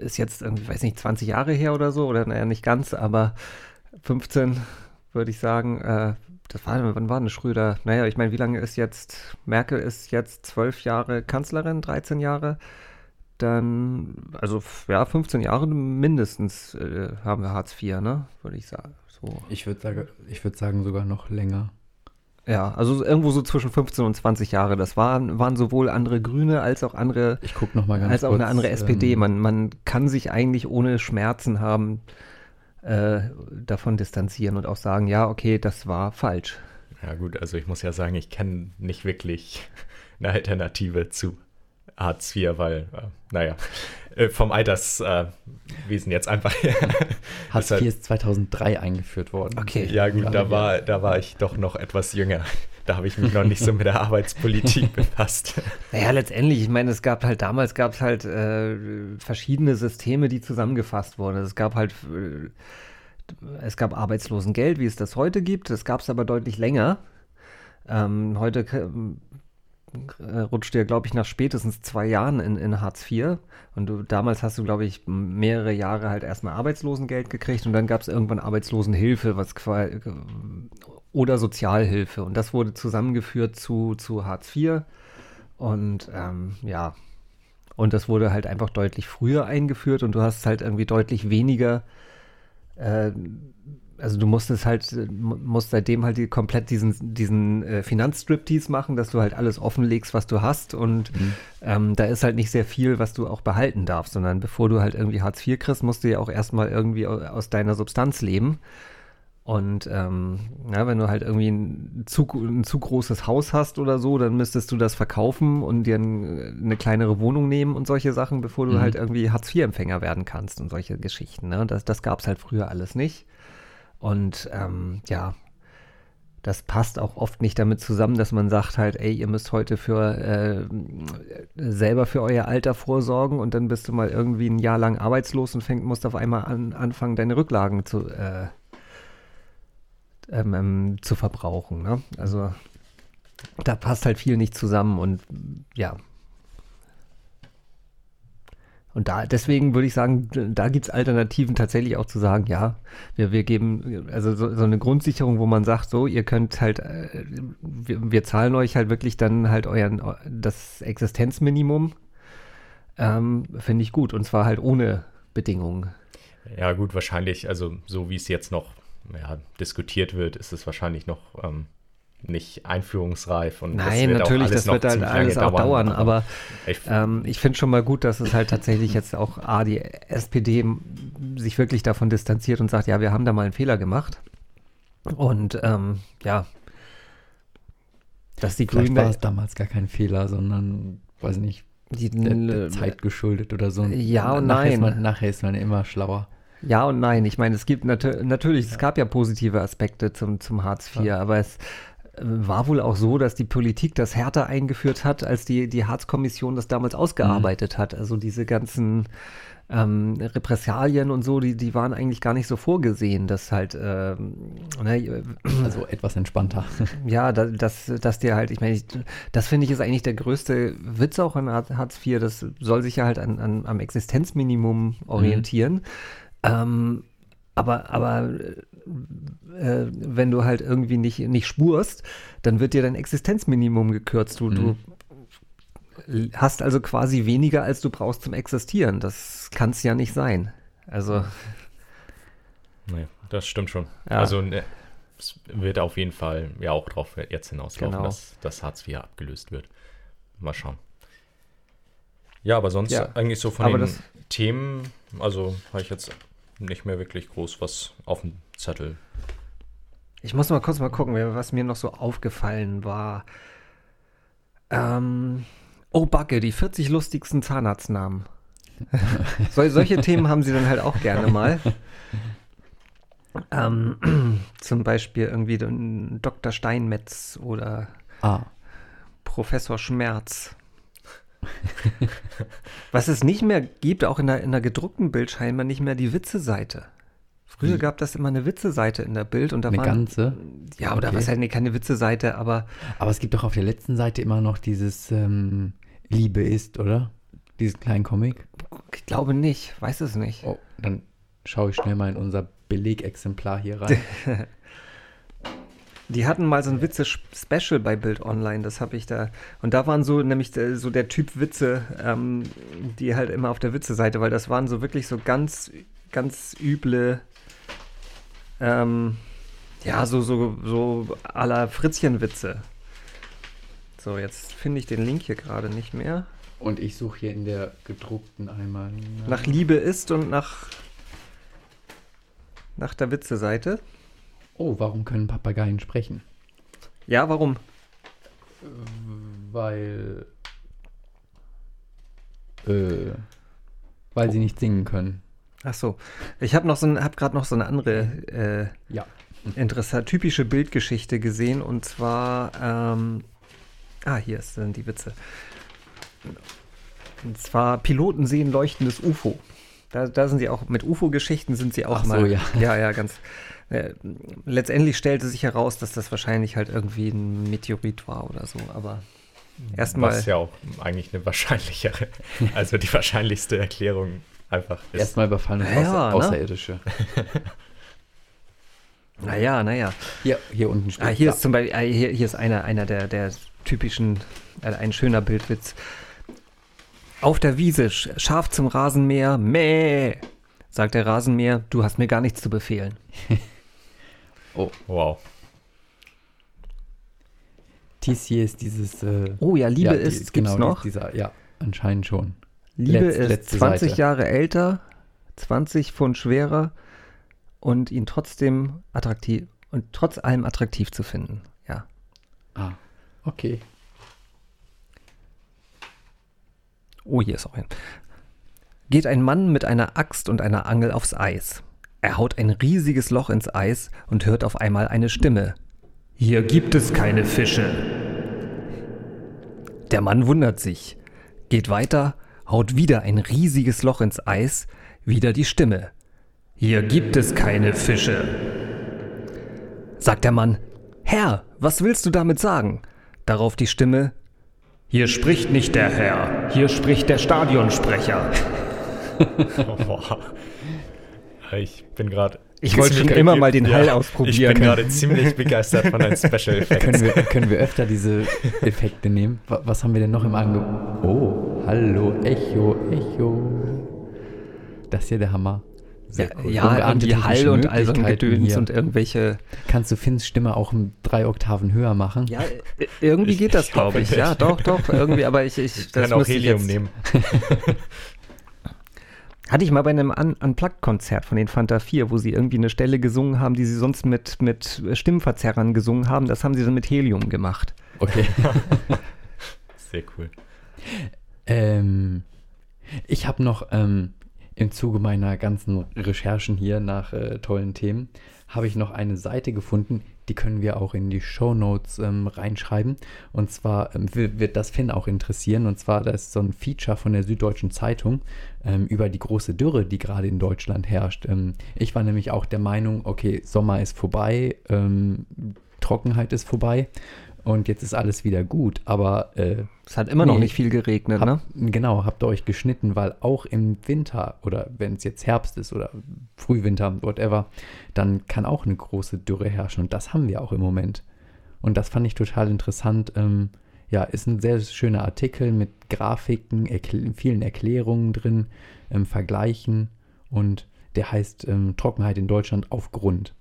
ist jetzt irgendwie, weiß nicht, 20 Jahre her oder so, oder naja, nicht ganz, aber 15, würde ich sagen. Äh, das war, wann war denn Schröder? Naja, ich meine, wie lange ist jetzt, Merkel ist jetzt zwölf Jahre Kanzlerin, 13 Jahre dann, also ja, 15 Jahre mindestens äh, haben wir Hartz IV, ne? Würde ich sagen. So. Ich würde sagen, würd sagen sogar noch länger. Ja, also irgendwo so zwischen 15 und 20 Jahre. Das waren, waren sowohl andere Grüne als auch andere. Ich gucke noch mal ganz Als auch kurz, eine andere SPD. Ähm, man, man kann sich eigentlich ohne Schmerzen haben äh, davon distanzieren und auch sagen, ja, okay, das war falsch. Ja gut, also ich muss ja sagen, ich kenne nicht wirklich eine Alternative zu Hartz IV, weil, äh, naja, äh, vom Alterswesen äh, jetzt einfach. <laughs> Hartz IV ist 2003 eingeführt worden. Okay. Ja, gut, da war, da war ich doch noch etwas jünger. Da habe ich mich noch nicht so mit der <laughs> Arbeitspolitik befasst. Naja, letztendlich, ich meine, es gab halt, damals gab es halt äh, verschiedene Systeme, die zusammengefasst wurden. Es gab halt, äh, es gab Arbeitslosengeld, wie es das heute gibt. Das gab es aber deutlich länger. Ähm, heute rutscht ja, glaube ich, nach spätestens zwei Jahren in, in Hartz IV. Und du, damals hast du, glaube ich, mehrere Jahre halt erstmal Arbeitslosengeld gekriegt und dann gab es irgendwann Arbeitslosenhilfe, was oder Sozialhilfe. Und das wurde zusammengeführt zu, zu Hartz IV. Und ähm, ja, und das wurde halt einfach deutlich früher eingeführt und du hast halt irgendwie deutlich weniger äh, also du musstest halt, musst seitdem halt die, komplett diesen, diesen äh, Finanzstriptease machen, dass du halt alles offenlegst, was du hast und mhm. ähm, da ist halt nicht sehr viel, was du auch behalten darfst, sondern bevor du halt irgendwie Hartz IV kriegst, musst du ja auch erstmal irgendwie aus deiner Substanz leben. Und ähm, ja, wenn du halt irgendwie ein zu, ein zu großes Haus hast oder so, dann müsstest du das verkaufen und dir ein, eine kleinere Wohnung nehmen und solche Sachen, bevor du mhm. halt irgendwie Hartz-IV-Empfänger werden kannst und solche Geschichten. Ne? Das, das gab es halt früher alles nicht. Und ähm, ja, das passt auch oft nicht damit zusammen, dass man sagt halt, ey, ihr müsst heute für äh, selber für euer Alter vorsorgen und dann bist du mal irgendwie ein Jahr lang arbeitslos und fängt, musst auf einmal an, anfangen, deine Rücklagen zu, äh, ähm, ähm, zu verbrauchen. Ne? Also da passt halt viel nicht zusammen und ja, und da, deswegen würde ich sagen, da gibt es Alternativen tatsächlich auch zu sagen, ja, wir, wir geben, also so, so eine Grundsicherung, wo man sagt, so, ihr könnt halt, äh, wir, wir, zahlen euch halt wirklich dann halt euren, das Existenzminimum, ähm, finde ich gut. Und zwar halt ohne Bedingungen. Ja, gut, wahrscheinlich, also so wie es jetzt noch ja, diskutiert wird, ist es wahrscheinlich noch ähm, nicht einführungsreif. Und Nein, das natürlich, das wird halt alles auch dauern, dauern aber ich, ähm, ich finde schon mal gut, dass es halt tatsächlich jetzt auch A, die SPD sich wirklich davon distanziert und sagt, ja, wir haben da mal einen Fehler gemacht. Und ähm, ja, dass die Grünen. war es damals gar kein Fehler, sondern, weiß nicht, die, der, der Zeit geschuldet oder so. Ja und nachher nein. Ist man, nachher ist man immer schlauer. Ja und nein. Ich meine, es gibt nat natürlich, es gab ja positive Aspekte zum, zum Hartz IV, ja. aber es war wohl auch so, dass die Politik das härter eingeführt hat, als die, die Harz-Kommission das damals ausgearbeitet mhm. hat. Also diese ganzen ähm, Repressalien und so, die, die waren eigentlich gar nicht so vorgesehen, dass halt, ähm, ne, <clears throat> also etwas entspannter. <laughs> Ja, da, dass, dass dir halt, ich meine, das finde ich ist eigentlich der größte Witz auch an Hartz IV, das soll sich ja halt an, an, am Existenzminimum orientieren. Mhm. Ähm, aber, aber äh, wenn du halt irgendwie nicht, nicht spurst, dann wird dir dein Existenzminimum gekürzt. Du, mhm. du hast also quasi weniger, als du brauchst zum Existieren. Das kann es ja nicht sein. Also. Nee, das stimmt schon. Ja. Also ne, es wird auf jeden Fall ja auch darauf jetzt hinauslaufen, genau. dass das Hartz IV abgelöst wird. Mal schauen. Ja, aber sonst ja. eigentlich so von aber den Themen, also habe ich jetzt nicht mehr wirklich groß was auf dem Zettel. Ich muss mal kurz mal gucken, was mir noch so aufgefallen war. Ähm, oh, Backe, die 40 lustigsten Zahnarztnamen. <laughs> Sol solche Themen haben sie dann halt auch gerne mal. Ähm, <clears throat> zum Beispiel irgendwie Dr. Steinmetz oder Ah, Professor Schmerz. Was es nicht mehr gibt, auch in der, in der gedruckten Bild scheinbar nicht mehr die Witze-Seite. Früher gab das immer eine Witze-Seite in der Bild und da eine waren, ganze. Ja, oder Okay. was halt, nee, keine Witze-Seite, aber Aber es gibt doch auf der letzten Seite immer noch dieses ähm, Liebe ist, oder? Diesen kleinen Comic. ich glaube nicht, weiß es nicht. Oh, dann schaue ich schnell mal in unser Belegexemplar hier rein. <laughs> Die hatten mal so ein Witze-Special bei Bild Online, das habe ich da. Und da waren so nämlich äh, so der Typ Witze, ähm, die halt immer auf der Witze-Seite, weil das waren so wirklich so ganz, ganz üble, ähm, ja, so, so, so à la Fritzchen-Witze. So, jetzt finde ich den Link hier gerade nicht mehr. Und ich suche hier in der gedruckten einmal. Nach Liebe ist und nach, nach der Witze-Seite. Oh, warum können Papageien sprechen? Ja, warum? Weil. Äh, weil sie nicht singen können. Ach so. Ich habe noch so ein, hab gerade noch so eine andere äh, Ja. interessant, typische Bildgeschichte gesehen und zwar, ähm, ah, hier ist dann die Witze. Und zwar Piloten sehen leuchtendes UFO. Da, da sind sie auch, mit UFO-Geschichten sind sie auch Ach so, mal. ja. ja, ja, ganz. Äh, letztendlich stellte sich heraus, dass das wahrscheinlich halt irgendwie ein Meteorit war oder so, aber erstmal. Was ja auch eigentlich eine wahrscheinlichere, also die wahrscheinlichste Erklärung einfach. Erstmal überfallen uns Ja, Außer, ne? Außerirdische. <laughs> Naja, naja. Hier, hier unten steht. Ah, hier ist zum Beispiel, ah, hier, hier ist einer, einer der, der typischen, äh, ein schöner Bildwitz. Auf der Wiese, sch- scharf zum Rasenmäher, mäh, sagt der Rasenmäher, du hast mir gar nichts zu befehlen. <laughs> Oh, Wow. dies hier ist dieses. Äh, Oh ja, Liebe ja, die- ist, gibt's genau, noch. Dieser, ja, anscheinend schon. Liebe letz- ist letzte 20 Seite. Jahre älter, 20 Pfund schwerer und ihn trotzdem attraktiv und trotz allem attraktiv zu finden. Ja. Ah, okay. Oh, hier ist auch ein. Geht ein Mann mit einer Axt und einer Angel aufs Eis. Er haut ein riesiges Loch ins Eis und hört auf einmal eine Stimme. Hier gibt es keine Fische. Der Mann wundert sich, geht weiter, haut wieder ein riesiges Loch ins Eis, wieder die Stimme. Hier gibt es keine Fische. Sagt der Mann, Herr, was willst du damit sagen? Darauf die Stimme, hier spricht nicht der Herr, hier spricht der Stadionsprecher. <laughs> Ich bin gerade. Ich wollte schon immer mal den Hall ausprobieren. Ich bin gerade ziemlich begeistert von deinen Special <laughs> Können Effects. wir, können wir öfter diese Effekte nehmen? Wa- Was haben wir denn noch im Angebot? Oh, hallo, Echo, Echo. Das ist ja der Hammer. Sehr cool. Ja, irgendwie Hall und all so Gedöns und irgendwelche. Kannst du Finns Stimme auch um drei Oktaven höher machen? Ja, irgendwie geht das, <laughs> ich glaube ich. nicht. Ja, doch, doch, irgendwie, aber ich, ich Ich das kann auch ich Helium jetzt, nehmen. <laughs> Hatte ich mal bei einem Un Unplugged-Konzert von den Fanta 4, wo sie irgendwie eine Stelle gesungen haben, die sie sonst mit, mit Stimmverzerrern gesungen haben. Das haben sie dann mit Helium gemacht. Okay. <laughs> Sehr cool. Ähm, ich habe noch ähm, im Zuge meiner ganzen Recherchen hier nach äh, tollen Themen, habe ich noch eine Seite gefunden, die können wir auch in die Show Notes ähm, reinschreiben. Und zwar ähm, wi- wird das Finn auch interessieren. Und zwar, da ist so ein Feature von der Süddeutschen Zeitung ähm, über die große Dürre, die gerade in Deutschland herrscht. Ähm, ich war nämlich auch der Meinung, okay, Sommer ist vorbei, ähm, Trockenheit ist vorbei. Und jetzt ist alles wieder gut, aber äh, Es hat immer noch Nee. nicht viel geregnet, ne? hab, Genau, habt ihr euch geschnitten, weil auch im Winter oder wenn es jetzt Herbst ist oder Frühwinter, whatever, dann kann auch eine große Dürre herrschen und das haben wir auch im Moment. Und das fand ich total interessant. Ähm, ja, ist ein sehr schöner Artikel mit Grafiken, erkl vielen Erklärungen drin, ähm, Vergleichen und der heißt ähm, Trockenheit in Deutschland auf Grund.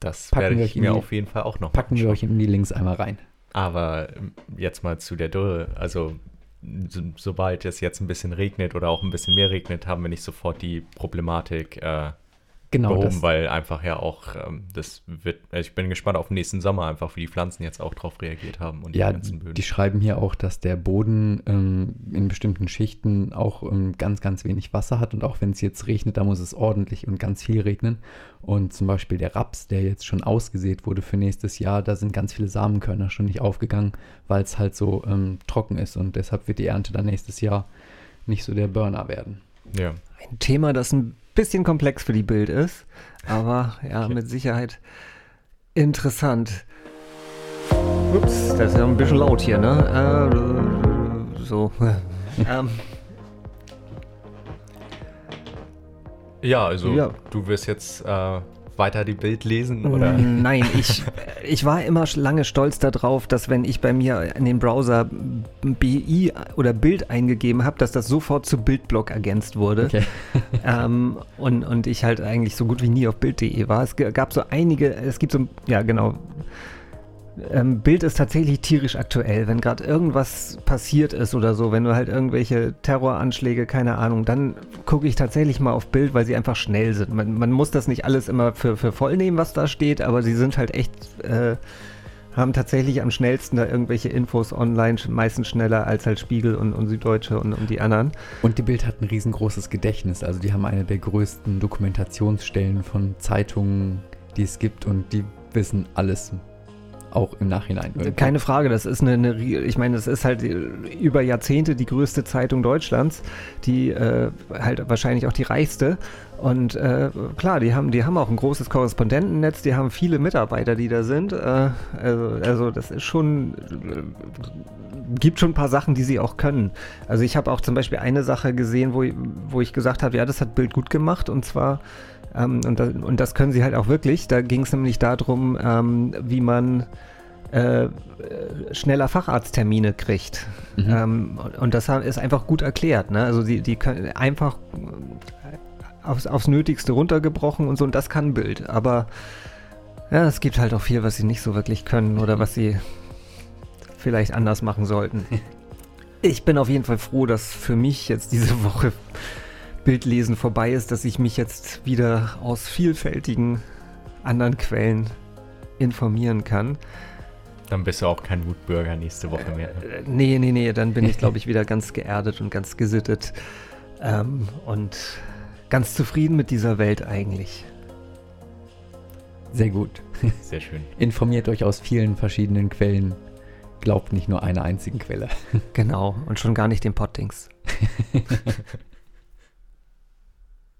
Das Packen werde wir ich euch in mir die- auf jeden Fall auch noch Packen wir euch in die Links einmal rein. Aber ähm, jetzt mal zu der Dürre. Also, so, sobald es jetzt ein bisschen regnet oder auch ein bisschen mehr regnet, haben wir nicht sofort die Problematik, äh, Genau, behoben, das- weil einfach ja auch ähm, das wird, also ich bin gespannt auf den nächsten Sommer, einfach wie die Pflanzen jetzt auch drauf reagiert haben und Ja, die ganzen Böden. die schreiben hier auch, dass der Boden ähm, in bestimmten Schichten auch ähm, ganz, ganz wenig Wasser hat und auch wenn es jetzt regnet, da muss es ordentlich und ganz viel regnen. Und zum Beispiel der Raps, der jetzt schon ausgesät wurde für nächstes Jahr, da sind ganz viele Samenkörner schon nicht aufgegangen, weil es halt so ähm, trocken ist und deshalb wird die Ernte dann nächstes Jahr nicht so der Burner werden. ja. Ein Thema, das ein bisschen komplex für die Bild ist, aber ja, Okay. mit Sicherheit interessant. Ups, das ist ja ein bisschen laut hier, ne? Äh, so. <laughs> ähm, ja, also Ja. du wirst jetzt äh, weiter die Bild lesen oder? <laughs> Nein, ich, <laughs> ich war immer lange stolz darauf, dass wenn ich bei mir in den Browser BI oder Bild eingegeben habe, dass das sofort zu Bildblock ergänzt wurde. Okay. <laughs> ähm, und, und ich halt eigentlich so gut wie nie auf Bild.de war. Es gab so einige, es gibt so, ja genau, ähm, Bild ist tatsächlich tierisch aktuell. Wenn gerade irgendwas passiert ist oder so, wenn du halt irgendwelche Terroranschläge, keine Ahnung, dann gucke ich tatsächlich mal auf Bild, weil sie einfach schnell sind. Man, man muss das nicht alles immer für, für voll nehmen, was da steht, aber sie sind halt echt, äh, haben tatsächlich am schnellsten da irgendwelche Infos online, meistens schneller als halt Spiegel und, und Süddeutsche und, und die anderen. Und die Bild hat ein riesengroßes Gedächtnis. Also die haben eine der größten Dokumentationsstellen von Zeitungen, die es gibt und die wissen alles. Auch im Nachhinein. irgendwie. Keine Frage, das ist eine, eine ich meine, das ist halt äh, über Jahrzehnte die größte Zeitung Deutschlands, die äh, halt wahrscheinlich auch die reichste. Und äh, klar, die haben, die haben auch ein großes Korrespondentennetz, die haben viele Mitarbeiter, die da sind. Äh, also, also das ist schon, äh, gibt schon ein paar Sachen, die sie auch können. Also ich habe auch zum Beispiel eine Sache gesehen, wo, wo ich gesagt habe, ja, das hat Bild gut gemacht und zwar ähm, und, das, und das können sie halt auch wirklich. Da ging es nämlich darum, ähm, wie man äh, schneller Facharzttermine kriegt. Mhm. Ähm, und- das ist einfach gut erklärt. Ne? Also die, die können einfach äh, aufs, aufs Nötigste runtergebrochen und so. Und das kann ein Bild. Aber ja, es gibt halt auch viel, was sie nicht so wirklich können oder was sie vielleicht anders machen sollten. <laughs> Ich bin auf jeden Fall froh, dass für mich jetzt diese Woche Bildlesen vorbei ist, dass ich mich jetzt wieder aus vielfältigen anderen Quellen informieren kann. Dann bist du auch kein Wutbürger nächste Woche mehr. Äh, Nee, nee, nee, dann bin ich, glaube ich, wieder ganz geerdet und ganz gesittet ähm, und ganz zufrieden mit dieser Welt eigentlich. Sehr gut. Sehr schön. <laughs> Informiert euch aus vielen verschiedenen Quellen. Glaubt nicht nur einer einzigen Quelle. Genau, und schon gar nicht den Pottings. <laughs>